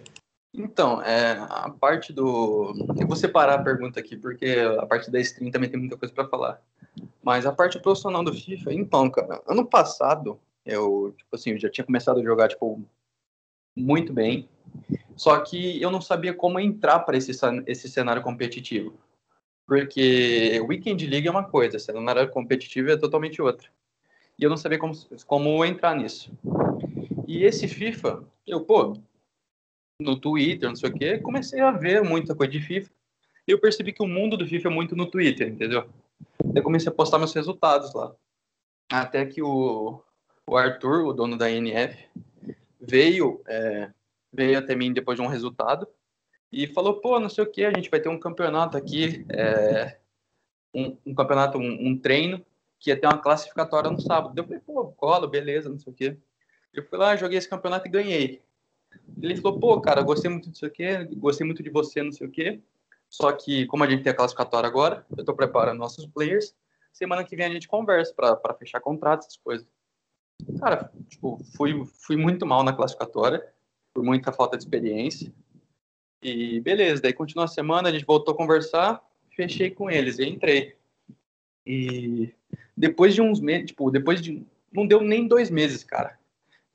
Então, é, a parte do. Eu vou separar a pergunta aqui, porque a parte da stream também tem muita coisa para falar. Mas a parte profissional do FIFA, então, cara, ano passado, eu, tipo assim, eu já tinha começado a jogar, tipo, muito bem. Só que eu não sabia como entrar para esse, esse cenário competitivo. Porque Weekend League é uma coisa, cenário competitivo é totalmente outra. E eu não sabia como, como entrar nisso. E esse FIFA, eu, pô, no Twitter, não sei o quê, comecei a ver muita coisa de FIFA. E eu percebi que o mundo do FIFA é muito no Twitter, entendeu? Eu comecei a postar meus resultados lá. Até que o, o Arthur, o dono da NF, veio, é, veio até mim depois de um resultado e falou, pô, não sei o que, a gente vai ter um campeonato aqui, é, um, um, campeonato, um, um, treino, que ia ter uma classificatória no sábado. Eu falei, pô, cola, beleza, não sei o que. Eu fui lá, joguei esse campeonato e ganhei. Ele falou, pô, cara, gostei muito disso aqui, gostei muito de você, não sei o quê. Só que, como a gente tem a classificatória agora, eu tô preparando nossos players. Semana que vem a gente conversa para fechar contrato, essas coisas. Cara, tipo, fui, fui muito mal na classificatória, por muita falta de experiência. E beleza, daí continuou a semana, a gente voltou a conversar, fechei com eles e entrei. E depois de uns meses, tipo, depois de. Não deu nem dois meses, cara.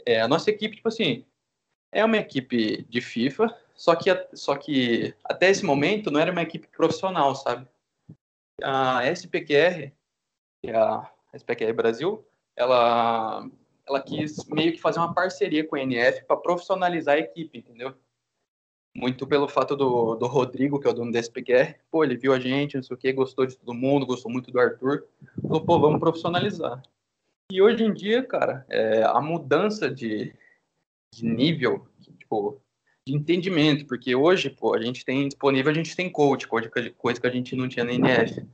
É, a nossa equipe, tipo assim, é uma equipe de FIFA, só que, só que até esse momento não era uma equipe profissional, sabe? A SPQR, que é a SPQR Brasil, ela, ela quis meio que fazer uma parceria com a NF para profissionalizar a equipe, entendeu? Muito pelo fato do, do Rodrigo, que é o dono da SPQR, pô, ele viu a gente, não sei o que, gostou de todo mundo, gostou muito do Arthur, falou, pô, vamos profissionalizar. E hoje em dia, cara, é, a mudança de, de nível, tipo, de entendimento, porque hoje, pô, a gente tem disponível, a gente tem coach, coisa que, a gente não tinha na NF.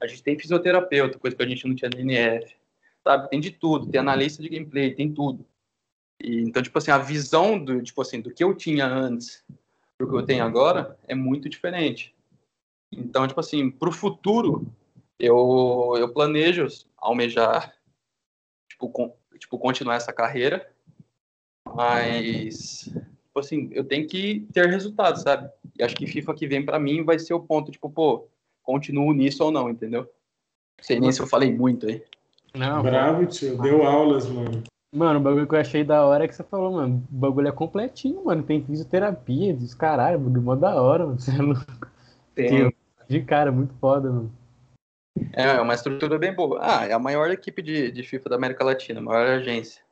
A gente tem fisioterapeuta, coisa que a gente não tinha na NF. Sabe? Tem de tudo, tem analista de gameplay, tem tudo. E, então, tipo assim, a visão do, tipo assim, do que eu tinha antes pro que eu tenho agora é muito diferente. Então, tipo assim, pro futuro, eu, eu planejo almejar, tipo, com, tipo, continuar essa carreira mas, tipo assim, eu tenho que ter resultados, sabe? E acho que FIFA que vem para mim vai ser o ponto, tipo, pô, continuo nisso ou não, entendeu? Não sei nem se eu falei muito aí. Não, Bravo, tio. Deu aulas, mano. Mano, o bagulho que eu achei da hora é que você falou, mano. O bagulho é completinho, mano. Tem fisioterapia, dos caralho, do modo da hora, mano. Você não... Tem. De cara, muito foda, mano. É, é uma estrutura bem boa. Ah, é a maior equipe de, de FIFA da América Latina, a maior agência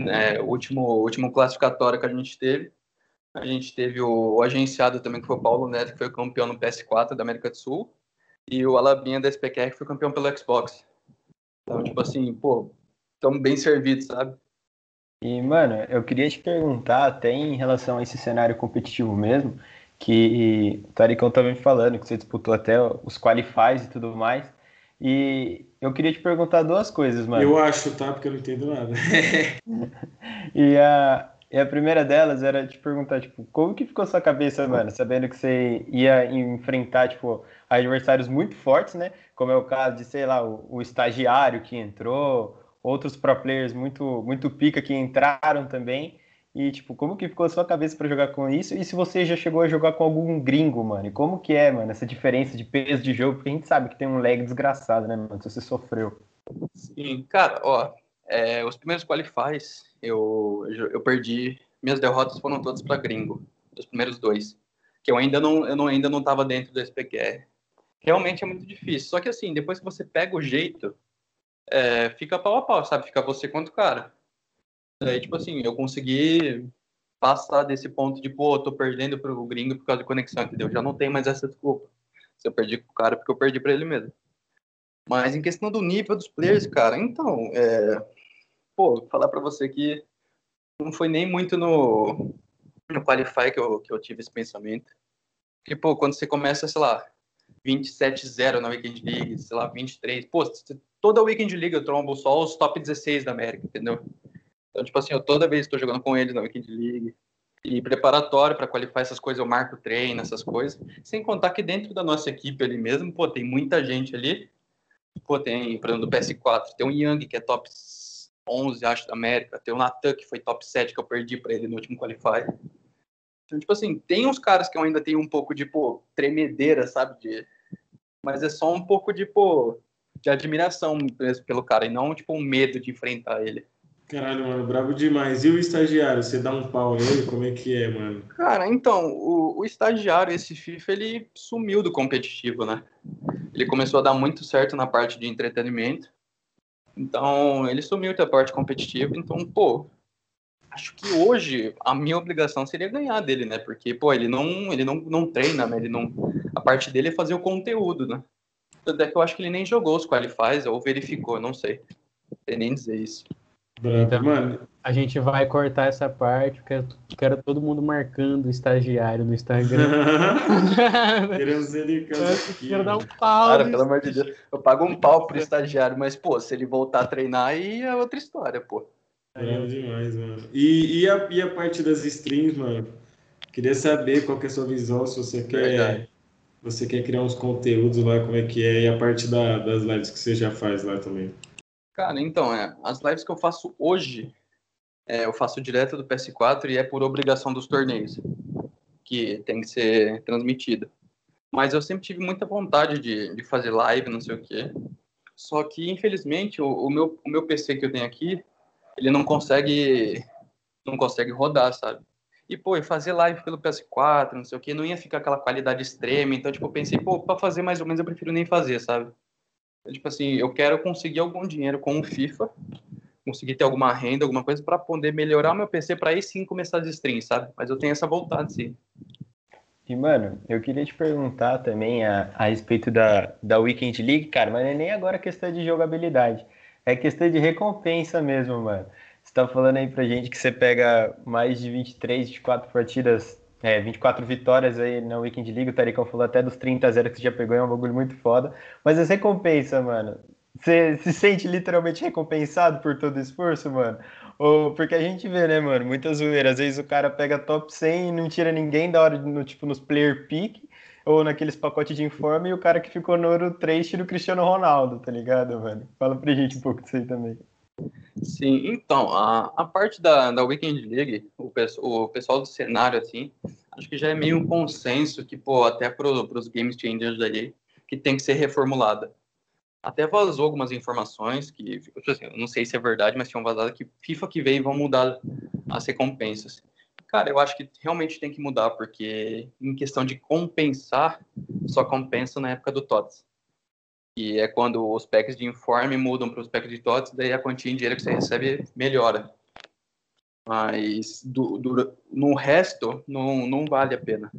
né, o último, último classificatório que a gente teve. A gente teve o, o, agenciado também, que foi o Paulo Neto, que foi campeão no PS4 da América do Sul, e o Alabinha da SPQR, que foi campeão pelo Xbox. Então, tipo assim, pô, estamos bem servidos, sabe? E, mano, eu queria te perguntar, até em relação a esse cenário competitivo mesmo, que o Taricão também falando, que você disputou até os qualifies e tudo mais. E eu queria te perguntar duas coisas, mano. Eu acho, tá? Porque eu não entendo nada. <laughs> e, a, e a primeira delas era te perguntar, tipo, como que ficou sua cabeça, mano, sabendo que você ia enfrentar, tipo, adversários muito fortes, né? Como é o caso de, sei lá, o, o estagiário que entrou, outros pro players muito, muito pica que entraram também. E, tipo, como que ficou a sua cabeça para jogar com isso? E se você já chegou a jogar com algum gringo, mano? E como que é, mano, essa diferença de peso de jogo? Porque a gente sabe que tem um lag desgraçado, né, mano? Se você sofreu. Sim, cara, ó, é, os primeiros qualifies, eu, eu perdi, minhas derrotas foram todas para gringo, os primeiros dois, que eu ainda não, eu não, ainda não tava dentro do SPQR. Realmente é muito difícil, só que assim, depois que você pega o jeito, é, fica pau a pau, sabe? Fica você quanto cara. Daí, tipo assim, eu consegui passar desse ponto de, pô, tô perdendo pro gringo por causa de conexão, entendeu? Já não tem mais essa desculpa. Se eu perdi com o cara, porque eu perdi para ele mesmo. Mas em questão do nível dos players, cara, então, é... pô, falar para você que não foi nem muito no, no Qualify que eu, que eu tive esse pensamento. Porque, pô, quando você começa, sei lá, 27-0 na Weekend League, sei lá, 23, pô, toda Weekend League eu trombo só os top 16 da América, entendeu? Então, tipo assim, eu toda vez estou jogando com ele na Weekend League. E preparatório para qualificar essas coisas, eu marco treino, essas coisas. Sem contar que dentro da nossa equipe ali mesmo, pô, tem muita gente ali. Pô, tem, por exemplo, do PS4, tem o Young, que é top 11, acho, da América. Tem o Natan, que foi top 7, que eu perdi para ele no último Qualify. Então, tipo assim, tem uns caras que eu ainda tenho um pouco de, pô, tremedeira, sabe? De... Mas é só um pouco de, pô, de admiração pelo cara, e não, tipo, um medo de enfrentar ele. Caralho, mano, brabo demais. E o estagiário, você dá um pau nele? Como é que é, mano? Cara, então, o, o estagiário, esse FIFA, ele sumiu do competitivo, né? Ele começou a dar muito certo na parte de entretenimento. Então, ele sumiu da parte competitiva. Então, pô, acho que hoje a minha obrigação seria ganhar dele, né? Porque, pô, ele não, ele não, não treina, né? Ele não, a parte dele é fazer o conteúdo, né? Tanto é que eu acho que ele nem jogou os qualifies ou verificou, não sei. Não sei nem dizer isso. Então, mano. A gente vai cortar essa parte, quero, quero todo mundo marcando o estagiário no Instagram. Queremos <laughs> ele aqui. Quero dar um pau. Cara, pelo amor de Deus. Eu pago um pau pro estagiário, mas, pô, se ele voltar a treinar, aí é outra história, pô. É demais, mano. E, e, a, e a parte das streams, mano? Queria saber qual que é a sua visão, se você quer. Verdade. Você quer criar uns conteúdos lá, como é que é, e a parte da, das lives que você já faz lá também. Cara, então, é, as lives que eu faço hoje, é, eu faço direto do PS4 e é por obrigação dos torneios, que tem que ser transmitida. Mas eu sempre tive muita vontade de, de fazer live, não sei o quê. Só que, infelizmente, o, o, meu, o meu PC que eu tenho aqui, ele não consegue não consegue rodar, sabe? E, pô, fazer live pelo PS4, não sei o que, não ia ficar aquela qualidade extrema. Então, tipo, eu pensei, pô, pra fazer mais ou menos eu prefiro nem fazer, sabe? Tipo assim, eu quero conseguir algum dinheiro com o FIFA, conseguir ter alguma renda, alguma coisa para poder melhorar meu PC para aí sim começar as streams, sabe? Mas eu tenho essa vontade, sim. E, mano, eu queria te perguntar também a, a respeito da, da Weekend League, cara, mas não é nem agora questão de jogabilidade, é questão de recompensa mesmo, mano. Você tá falando aí pra gente que você pega mais de 23, 24 partidas é, 24 vitórias aí na Weekend League, o Taricão falou até dos 30 a 0 que você já pegou, é um bagulho muito foda. Mas essa recompensa, mano, você se sente literalmente recompensado por todo o esforço, mano? Ou, porque a gente vê, né, mano, muita zoeira. Às vezes o cara pega top 100 e não tira ninguém da hora, no, tipo, nos player pick, ou naqueles pacotes de informe, e o cara que ficou no ouro 3 tira o Cristiano Ronaldo, tá ligado, mano? Fala pra gente um pouco disso aí também. Sim, então, a, a parte da, da Weekend League, o, o pessoal do cenário, assim, acho que já é meio um consenso que, pô, até para os Game Changers daí, que tem que ser reformulada. Até vazou algumas informações que, tipo assim, não sei se é verdade, mas tinham vazado que FIFA que vem vão mudar as recompensas. Cara, eu acho que realmente tem que mudar, porque em questão de compensar, só compensa na época do TOTS que é quando os packs de informe mudam para os packs de TOTS, daí a quantia em dinheiro que você recebe melhora. Mas do, do, no resto, não, não vale a pena.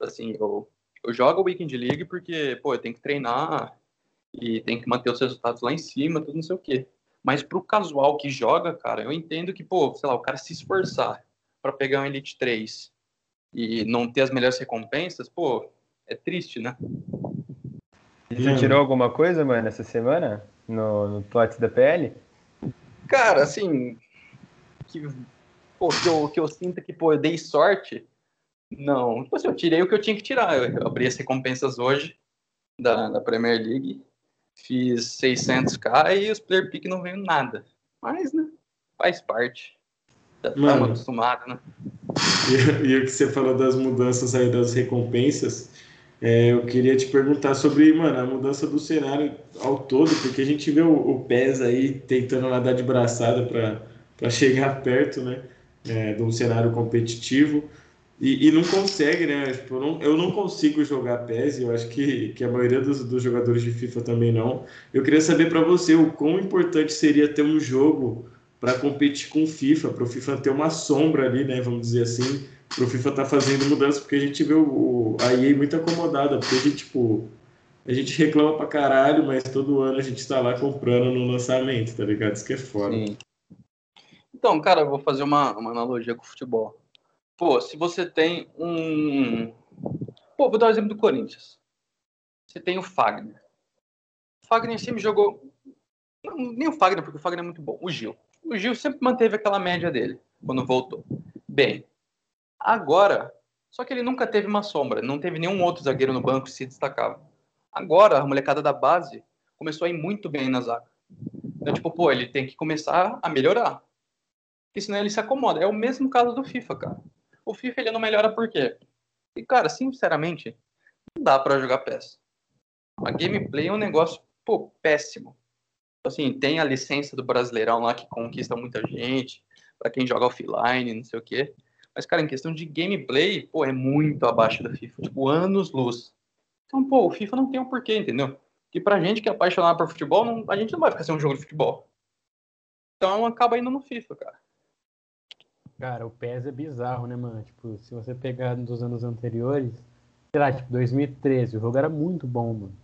Assim, eu, eu jogo o Weekend League porque, pô, eu tenho que treinar e tem que manter os resultados lá em cima, tudo não sei o quê. Mas pro casual que joga, cara, eu entendo que, pô, sei lá, o cara se esforçar para pegar um Elite 3 e não ter as melhores recompensas, pô, é triste, né? Você tirou alguma coisa, mano, essa semana? No, no TOTS da PL? Cara, assim. Que, pô, que, eu, que eu sinto que, pô, eu dei sorte. Não. Tipo assim, eu tirei o que eu tinha que tirar. Eu abri as recompensas hoje da, da Premier League. Fiz 600k e os player pick não veio nada. Mas, né? Faz parte. Já estamos acostumados, né? E, e o que você falou das mudanças aí das recompensas é, eu queria te perguntar sobre, mano, a mudança do cenário ao todo, porque a gente vê o, o PES aí tentando nadar de braçada para chegar perto, né, é, de um cenário competitivo e, e não consegue, né? Tipo, eu, não, eu não consigo jogar PES, eu acho que, que a maioria dos, dos jogadores de FIFA também não. Eu queria saber para você o quão importante seria ter um jogo para competir com o FIFA, para o FIFA ter uma sombra ali, né, vamos dizer assim, pro FIFA tá fazendo mudança, porque a gente vê o, a EA muito acomodada, porque a gente, tipo, a gente reclama pra caralho, mas todo ano a gente tá lá comprando no lançamento, tá ligado? Isso que é foda. Sim. Então, cara, eu vou fazer uma, uma analogia com o futebol. Pô, se você tem um. Pô, vou dar o um exemplo do Corinthians. Você tem o Fagner. O Fagner sempre jogou. Não, nem o Fagner, porque o Fagner é muito bom. O Gil. O Gil sempre manteve aquela média dele quando voltou. Bem, Agora, só que ele nunca teve uma sombra, não teve nenhum outro zagueiro no banco que se destacava. Agora, a molecada da base começou a ir muito bem na zaga. Então, tipo, pô, ele tem que começar a melhorar. Porque senão ele se acomoda. É o mesmo caso do FIFA, cara. O FIFA ele não melhora por quê? E, cara, sinceramente, não dá para jogar PES. A gameplay é um negócio, pô, péssimo. Assim, tem a licença do Brasileirão lá que conquista muita gente, para quem joga offline, não sei o quê. Mas, cara, em questão de gameplay, pô, é muito abaixo da FIFA. Tipo, anos luz. Então, pô, o FIFA não tem um porquê, entendeu? Que pra gente que é apaixonado por futebol, não, a gente não vai ficar sem um jogo de futebol. Então acaba indo no FIFA, cara. Cara, o PES é bizarro, né, mano? Tipo, se você pegar dos anos anteriores, sei lá, tipo, 2013, o jogo era muito bom, mano.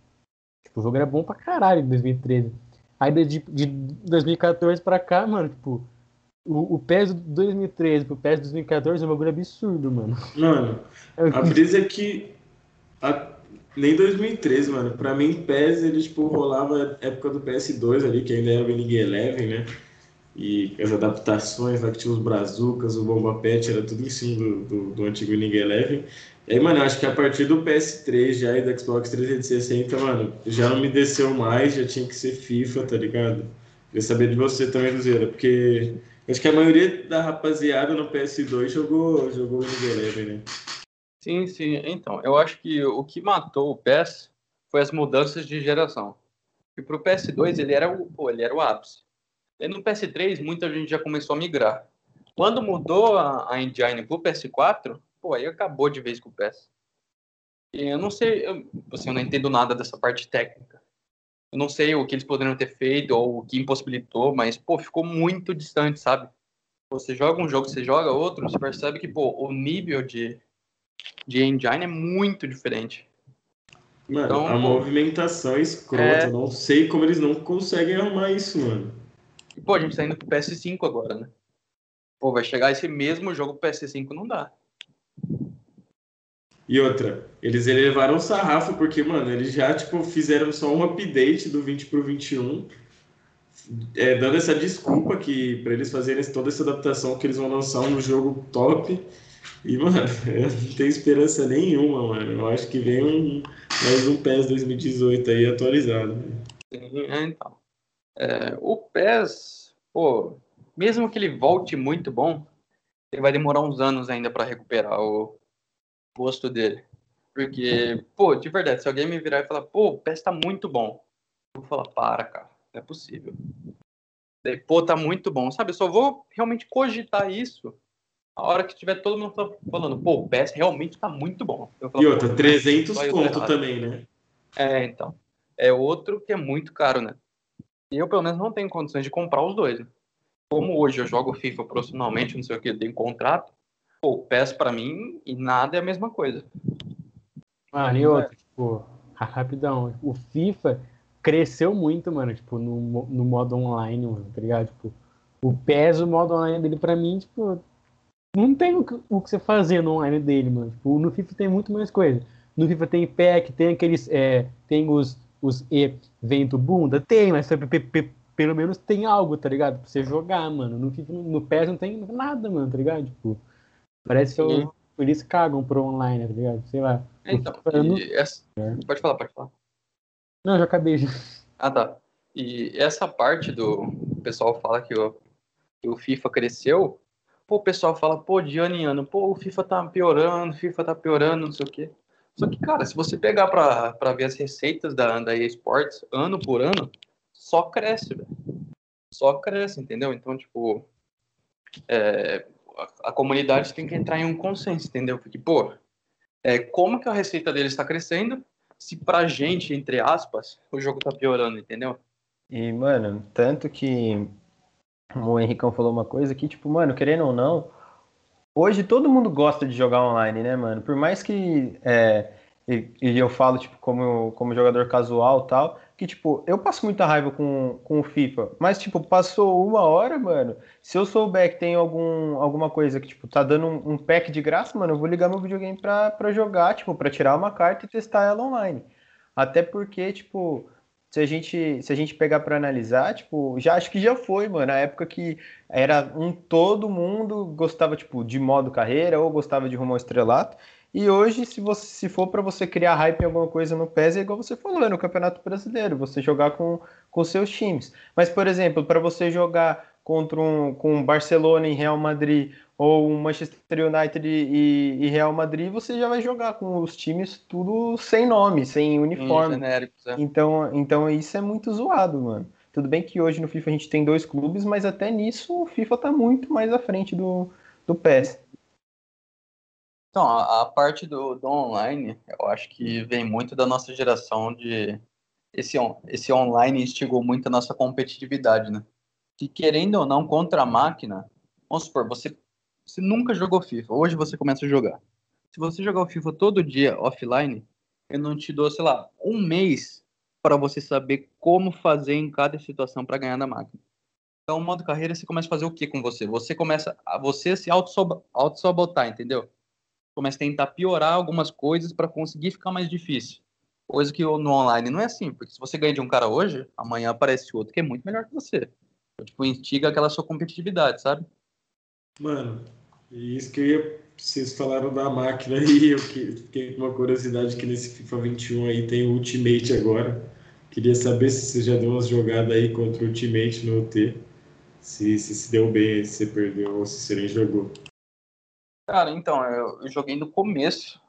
Tipo, o jogo era bom pra caralho em 2013. Aí de, de 2014 pra cá, mano, tipo, o, o PES de 2013 pro PES de 2014 é um bagulho absurdo, mano. Mano, a brisa é que a, nem 2013, mano. Pra mim, PES, ele, tipo, rolava época do PS2 ali, que ainda era o League Eleven, né? E as adaptações lá que tinha os Brazucas, o Bomba Pet, era tudo em cima do, do, do antigo League Eleven. E aí, mano, acho que a partir do PS3 já e do Xbox 360, mano, já não me desceu mais, já tinha que ser FIFA, tá ligado? Queria saber de você também, Luzeira, porque acho que a maioria da rapaziada no PS2 jogou, jogou o Eleven, né? Sim, sim. Então, eu acho que o que matou o PES foi as mudanças de geração. E pro PS2 ele era o, pô, ele era o ápice. E no PS3 muita gente já começou a migrar. Quando mudou a, a engine pro PS4, pô, aí acabou de vez com o PES. E eu não sei, eu, assim, eu não entendo nada dessa parte técnica. Eu não sei o que eles poderiam ter feito ou o que impossibilitou, mas, pô, ficou muito distante, sabe? Você joga um jogo, você joga outro, você percebe que, pô, o nível de, de engine é muito diferente. Mano, então, a movimentação é escrota. É... Não sei como eles não conseguem arrumar isso, mano. E, pô, a gente tá indo pro PS5 agora, né? Pô, vai chegar esse mesmo jogo pro PS5, não dá. E outra, eles elevaram o sarrafo porque, mano, eles já, tipo, fizeram só um update do 20 pro 21, é, dando essa desculpa que para eles fazerem toda essa adaptação que eles vão lançar um jogo top e, mano, <laughs> eu não tenho esperança nenhuma, mano. Eu acho que vem um, mais um PES 2018 aí atualizado. Sim, é, então. É, o PES, pô, mesmo que ele volte muito bom, ele vai demorar uns anos ainda para recuperar o posto dele. Porque, pô, de verdade, se alguém me virar e falar, pô, o PES tá muito bom, eu vou falar, para, cara, não é possível. Daí, pô, tá muito bom, sabe? Eu só vou realmente cogitar isso a hora que tiver todo mundo falando, pô, o PES realmente tá muito bom. E outra, 300 conto também, né? É, então. É outro que é muito caro, né? E eu, pelo menos, não tenho condições de comprar os dois. Né? Como hoje eu jogo FIFA profissionalmente, não sei o que, eu tenho contrato, o PES pra mim e nada é a mesma coisa. Mano, e outro, tipo, <laughs> rapidão, o FIFA cresceu muito, mano, tipo, no, no modo online, mano, tá ligado? Tipo, o PES, o modo online dele pra mim, tipo, não tem o que, o que você fazer no online dele, mano. Tipo, no FIFA tem muito mais coisa. No FIFA tem pack, tem aqueles. É, tem os, os evento bunda? Tem, mas pelo menos tem algo, tá ligado? Pra você jogar, mano. No FIFA, no PES não tem nada, mano, tá ligado? Tipo, parece que eu, eles cagam pro online, tá ligado? Sei lá. Então, essa... pode falar, pode falar. Não, já acabei já. Ah, tá. E essa parte do. O pessoal fala que o, que o FIFA cresceu Pô, o pessoal fala, pô, de ano em ano, pô, o FIFA tá piorando, o FIFA tá piorando, não sei o quê. Só que, cara, se você pegar pra, pra ver as receitas da, da EA Sports ano por ano, só cresce, velho. Só cresce, entendeu? Então, tipo, é, a, comunidade tem que entrar em um consenso, entendeu? Porque, pô, é, como que a receita deles está crescendo se pra gente, entre aspas, o jogo tá piorando, entendeu? E, mano, tanto que o Henricão falou uma coisa que, tipo, mano, querendo ou não, hoje todo mundo gosta de jogar online, né, mano? Por mais que. É, e, e, eu falo, tipo, como, como jogador casual tal, que, tipo, eu passo muita raiva com, com o FIFA, mas, tipo, passou uma hora, mano, se eu souber que tem algum, alguma coisa que, tipo, tá dando um, um pack de graça, mano, eu vou ligar meu videogame pra, pra jogar, tipo, pra tirar uma carta e testar ela online. Até porque, tipo, se a gente, se a gente pegar para analisar, tipo, já acho que já foi, mano, a época que era um todo mundo gostava tipo de modo carreira ou gostava de rumo ao estrelato. E hoje, se você se for para você criar hype em alguma coisa no PES, é igual você falou, é no Campeonato Brasileiro, você jogar com com seus times. Mas por exemplo, para você jogar contra um com Barcelona e Real Madrid ou um Manchester United e, e, Real Madrid, você já vai jogar com os times tudo sem nome, sem uniforme. Genéricos, é. Então, então isso é muito zoado, mano. Tudo bem que hoje no FIFA a gente tem dois clubes, mas até nisso o FIFA está muito mais à frente do, do PES. Então, a, a parte do, do, online, eu acho que vem muito da nossa geração de. Esse, esse online instigou muito a nossa competitividade, né? Que querendo ou não, contra a máquina, vamos supor, você, você nunca jogou FIFA, hoje você começa a jogar. Se você jogar o FIFA todo dia offline, eu não te dou, sei lá, um mês para você saber como fazer em cada situação para ganhar da máquina. Então, o modo carreira, você começa a fazer o que com você? Você começa a você se auto-sabotar, entendeu? Começa a tentar piorar algumas coisas para conseguir ficar mais difícil. Coisa que no online não é assim, porque se você ganha de um cara hoje, amanhã aparece outro que é muito melhor que você. Tipo, instiga aquela sua competitividade, sabe? Mano, isso que eu ia vocês falaram da máquina aí, <laughs> eu fiquei com uma curiosidade que nesse FIFA 21 aí tem o Ultimate agora. Queria saber se você já deu umas jogadas aí contra o Ultimate no UT. Se, se se deu bem, se você perdeu ou se você nem jogou. Cara, então, eu, joguei no começo,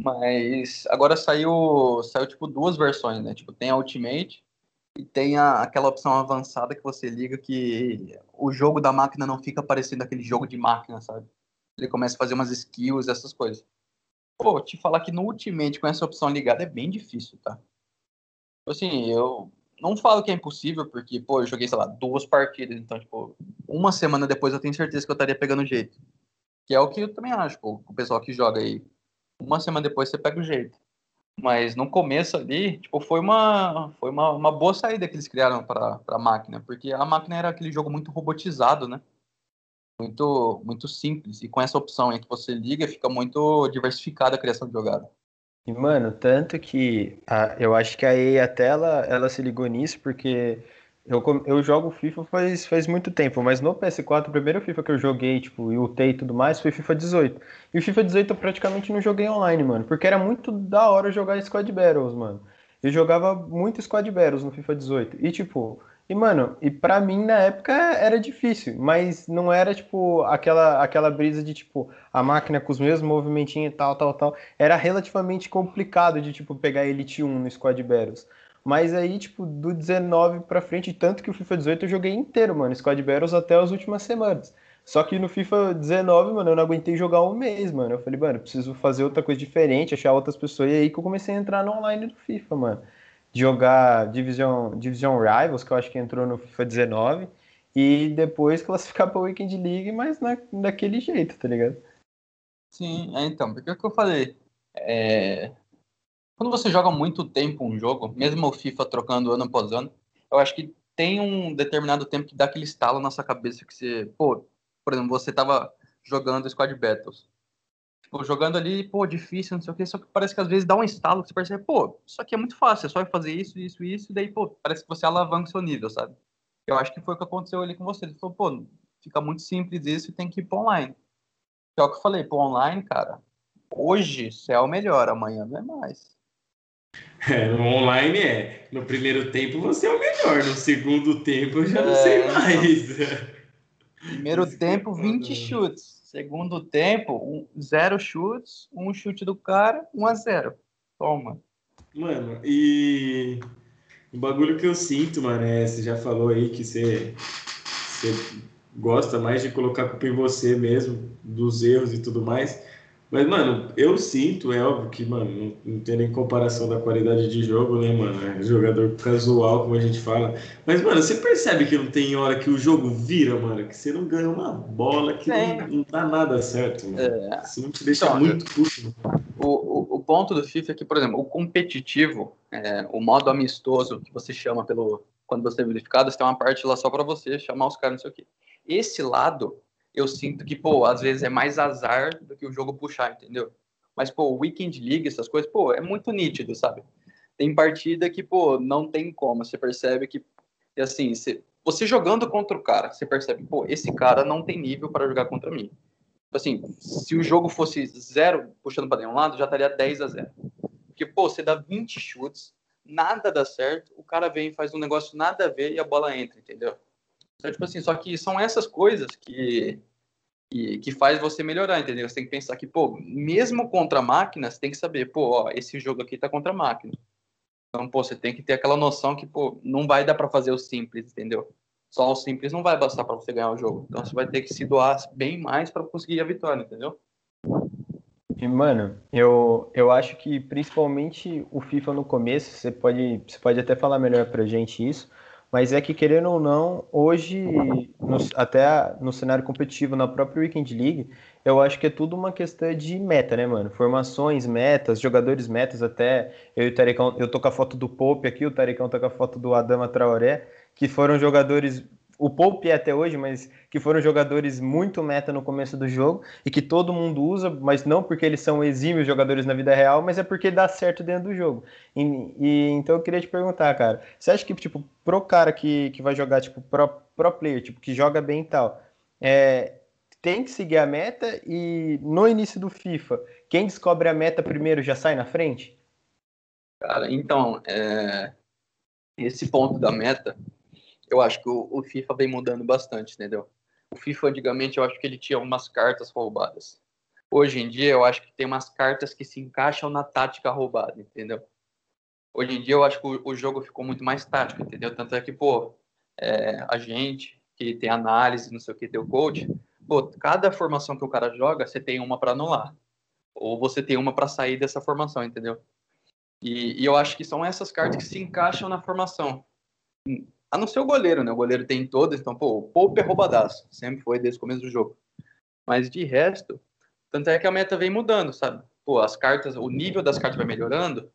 mas agora saiu, saiu tipo duas versões, né? Tipo, tem a Ultimate e tem a, aquela opção avançada que você liga que o jogo da máquina não fica parecendo aquele jogo de máquina, sabe? ele começa a fazer umas skills, essas coisas. Pô, te falar que no Ultimate com essa opção ligada é bem difícil, tá? Tipo assim, eu não falo que é impossível, porque, pô, eu joguei, sei lá, duas partidas, então, tipo, uma semana depois eu tenho certeza que eu estaria pegando jeito. Que é o que eu também acho, pô, o pessoal que joga aí. Uma semana depois você pega o jeito. Mas no começo ali, tipo, foi uma, foi uma, uma boa saída que eles criaram para a máquina, porque a máquina era aquele jogo muito robotizado, né? muito, muito simples. E com essa opção aí que você liga, fica muito diversificada a criação de jogada. E, mano, tanto que a, eu acho que a EA até ela se ligou nisso, porque eu, eu jogo FIFA faz, faz muito tempo, mas no PS4, o primeiro FIFA que eu joguei, tipo, e ultei e tudo mais, foi FIFA 18. E o FIFA 18 eu praticamente não joguei online, mano, porque era muito da hora jogar Squad Battles, mano. Eu jogava muito Squad Battles no FIFA 18. E, tipo, e, mano, e pra mim na época era difícil, mas não era tipo aquela, aquela brisa de tipo a máquina com os mesmos movimentinhos e tal, tal, tal. Era relativamente complicado de tipo pegar Elite 1 no Squad Battles. Mas aí, tipo, do 19 pra frente, tanto que o FIFA 18 eu joguei inteiro, mano, Squad Battles até as últimas semanas. Só que no FIFA 19, mano, eu não aguentei jogar um mês, mano. Eu falei, mano, preciso fazer outra coisa diferente, achar outras pessoas. E aí que eu comecei a entrar no online do FIFA, mano jogar Division, Division Rivals, que eu acho que entrou no FIFA 19, e depois classificar para a Weekend League, mas na, daquele jeito, tá ligado? Sim, é, então, porque é que eu falei, é... quando você joga muito tempo um jogo, mesmo o FIFA trocando ano após ano, eu acho que tem um determinado tempo que dá aquele estalo na sua cabeça que você, pô, por exemplo, você tava jogando Squad Battles, Tipo, jogando ali, pô, difícil, não sei o que, só que parece que às vezes dá um estalo que você percebe, pô, isso aqui é muito fácil, é só fazer isso, isso, isso, e daí, pô, parece que você alavanca o seu nível, sabe? Eu acho que foi o que aconteceu ali com você. Ele falou, pô, fica muito simples isso e tem que ir pro online. Que é o que eu falei, pro online, cara, hoje o melhor, amanhã não é mais. É, no online é. No primeiro tempo você é o melhor, no segundo tempo eu já não é, sei então. mais. Primeiro tempo, 20 chutes. Segundo tempo, um, zero chutes, um chute do cara, um a zero. Toma. Mano, e o bagulho que eu sinto, mano, é, você já falou aí que você, você gosta mais de colocar a culpa em você mesmo, dos erros e tudo mais. Mas, mano, eu sinto, é óbvio que, mano, não, não tem nem comparação da qualidade de jogo, né, mano? É jogador casual, como a gente fala. Mas, mano, você percebe que não tem hora que o jogo vira, mano? Que você não ganha uma bola, que não, não, dá nada certo, mano. É. Isso não te deixa então, muito puto. O, o, o, ponto do FIFA é que, por exemplo, o competitivo, é, o modo amistoso, que você chama pelo. Quando você é verificado, você tem uma parte lá só para você chamar os caras, não sei o quê. Esse lado eu sinto que, pô, às vezes é mais azar do que o jogo puxar, entendeu? Mas, pô, Weekend League, essas coisas, pô, é muito nítido, sabe? Tem partida que, pô, não tem como. Você percebe que, assim, você, você jogando contra o cara, você percebe, pô, esse cara não tem nível para jogar contra mim. Tipo assim, se o jogo fosse zero, puxando para nenhum lado, já estaria 10 a 0. Porque, pô, você dá 20 chutes, nada dá certo, o cara vem e faz um negócio nada a ver e a bola entra, entendeu? Então, tipo assim, só que são essas coisas que, que, que faz você melhorar, entendeu? Você tem que pensar que, pô, mesmo contra máquinas, tem que saber, pô, ó, esse jogo aqui tá contra máquina. Então, pô, você tem que ter aquela noção que, pô, não vai dar para fazer o simples, entendeu? Só o simples não vai bastar para você ganhar o jogo. Então, você vai ter que se doar bem mais para conseguir a vitória, entendeu? E, mano, eu, eu acho que principalmente o FIFA no começo, você pode, você pode até falar melhor pra gente isso, mas é que, querendo ou não, hoje, no, até no cenário competitivo, na própria Weekend League, eu acho que é tudo uma questão de meta, né, mano? Formações, metas, jogadores metas, até eu e o Tarecão, eu tô com a foto do Pope aqui, o Tarecão tá com a foto do Adama Traoré, que foram jogadores o Pope é até hoje, mas que foram jogadores muito meta no começo do jogo e que todo mundo usa, mas não porque eles são exímios jogadores na vida real, mas é porque dá certo dentro do jogo. E, e então eu queria te perguntar, cara, você acha que tipo pro cara que, que vai jogar tipo pro, pro player, tipo que joga bem e tal, é, tem que seguir a meta e no início do FIFA, quem descobre a meta primeiro já sai na frente? Cara, então, é... esse ponto da meta eu acho que o, o, FIFA vem mudando bastante, entendeu? O FIFA, antigamente, eu acho que ele tinha umas cartas roubadas. Hoje em dia, eu acho que tem umas cartas que se encaixam na tática roubada, entendeu? Hoje em dia, eu acho que o, o jogo ficou muito mais tático, entendeu? Tanto é que, pô, é, a gente que tem análise, não sei o que, tem o coach, pô, cada formação que o cara joga, você tem uma para anular. Ou você tem uma para sair dessa formação, entendeu? E, e, eu acho que são essas cartas que se encaixam na formação. A não ser o goleiro, né? O goleiro tem todas, então, pô, o Pope é roubadaço. Sempre foi desde o começo do jogo. Mas de resto, tanto é que a meta vem mudando, sabe? Pô, as cartas, o nível das cartas vai melhorando.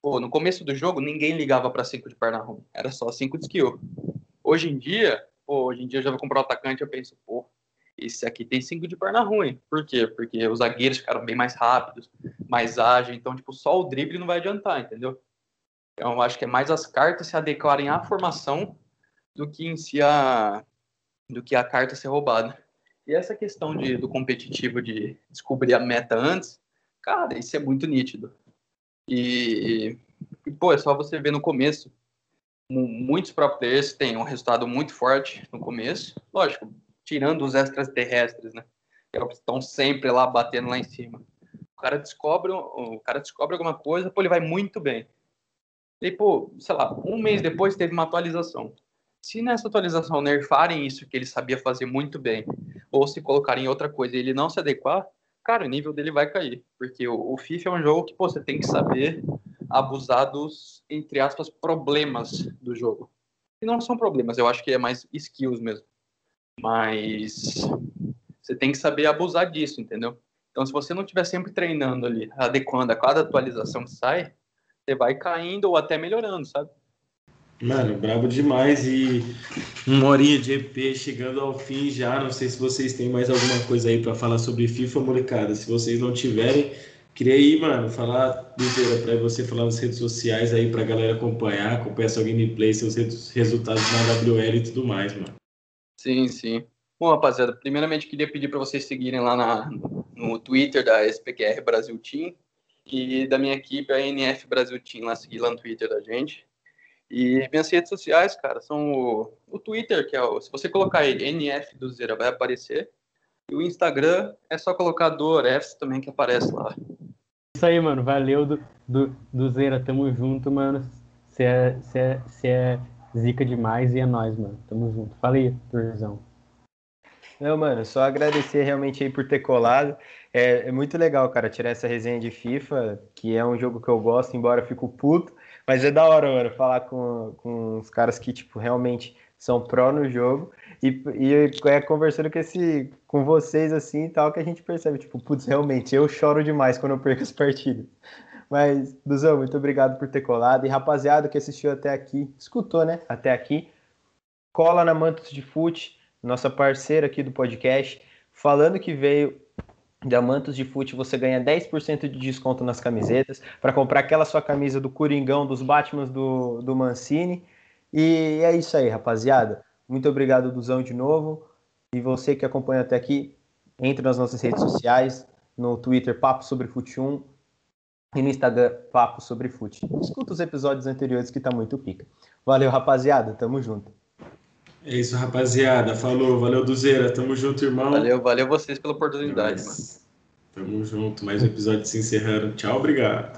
Pô, no começo do jogo, ninguém ligava para 5 de perna ruim. Era só 5 de skill. Hoje em dia, pô, hoje em dia eu já vou comprar o atacante, eu penso, pô, esse aqui tem 5 de perna ruim. Por quê? Porque os zagueiros ficaram bem mais rápidos, mais ágeis. Então, tipo, só o drible não vai adiantar, entendeu? Então, eu acho que é mais as cartas se adequarem à formação do que em si a, do que a carta ser roubada. E essa questão de, do competitivo de descobrir a meta antes, cara, isso é muito nítido. E, e pô, é só você ver no começo. Muitos próprios players têm um resultado muito forte no começo. Lógico, tirando os extraterrestres, né? Que é estão sempre lá batendo lá em cima. O cara descobre, o cara descobre alguma coisa, pô, ele vai muito bem. E, pô, sei lá, um mês depois teve uma atualização. Se nessa atualização nerfarem isso que ele sabia fazer muito bem, ou se colocarem outra coisa e ele não se adequar, cara, o nível dele vai cair. Porque o, o FIFA é um jogo que pô, você tem que saber abusar dos, entre aspas, problemas do jogo. E não são problemas, eu acho que é mais skills mesmo. Mas você tem que saber abusar disso, entendeu? Então, se você não estiver sempre treinando ali, adequando a cada atualização que sai, você vai caindo ou até melhorando, sabe? Mano, brabo demais e uma horinha de EP chegando ao fim já. Não sei se vocês têm mais alguma coisa aí para falar sobre FIFA, molecada. Se vocês não tiverem, queria aí, mano, falar inteira para você falar nas redes sociais aí pra galera acompanhar, acompanhar seu gameplay, seus resultados na WL e tudo mais, mano. Sim, sim. Bom, rapaziada, primeiramente queria pedir para vocês seguirem lá na, no Twitter da SPQR Brasil Team e da minha equipe, a NF Brasil Team, lá seguir lá no Twitter da gente. E minhas redes sociais, cara, são o, o Twitter, que é o. Se você colocar aí NF do Zera, vai aparecer. E o Instagram é só colocar do Orefs também que aparece lá. Isso aí, mano. Valeu do, do, do Zera. Tamo junto, mano. Você é, é, é zica demais e é nóis, mano. Tamo junto. Fala aí, Turzão. Não, mano, só agradecer realmente aí por ter colado. É, é, muito legal, cara, tirar essa resenha de FIFA, que é um jogo que eu gosto, embora eu fico puto. Mas é da hora, mano, falar com, com os caras que, tipo, realmente são pró no jogo. E, e é conversando com, esse, com vocês, assim, e tal, que a gente percebe, tipo, putz, realmente, eu choro demais quando eu perco as partidas. Mas, Duzão, muito obrigado por ter colado. E rapaziada que assistiu até aqui, escutou, né? Até aqui, cola na Mantos de Fute, nossa parceira aqui do podcast, falando que veio Diamantos de Fute, você ganha 10% de desconto nas camisetas para comprar aquela sua camisa do Coringão, dos Batmans do, do Mancini. E é isso aí, rapaziada. Muito obrigado, Duzão, de novo. E você que acompanha até aqui, entre nas nossas redes sociais, no Twitter Papo Sobre Fute 1 e no Instagram Papo Sobre Fute. Escuta os episódios anteriores que tá muito pica. Valeu, rapaziada. Tamo junto. É isso, rapaziada. Falou, valeu, Duzeira. Tamo junto, irmão. Valeu, valeu vocês pela oportunidade, mano. Tamo junto. Mais um episódio se encerrando. Tchau, obrigado.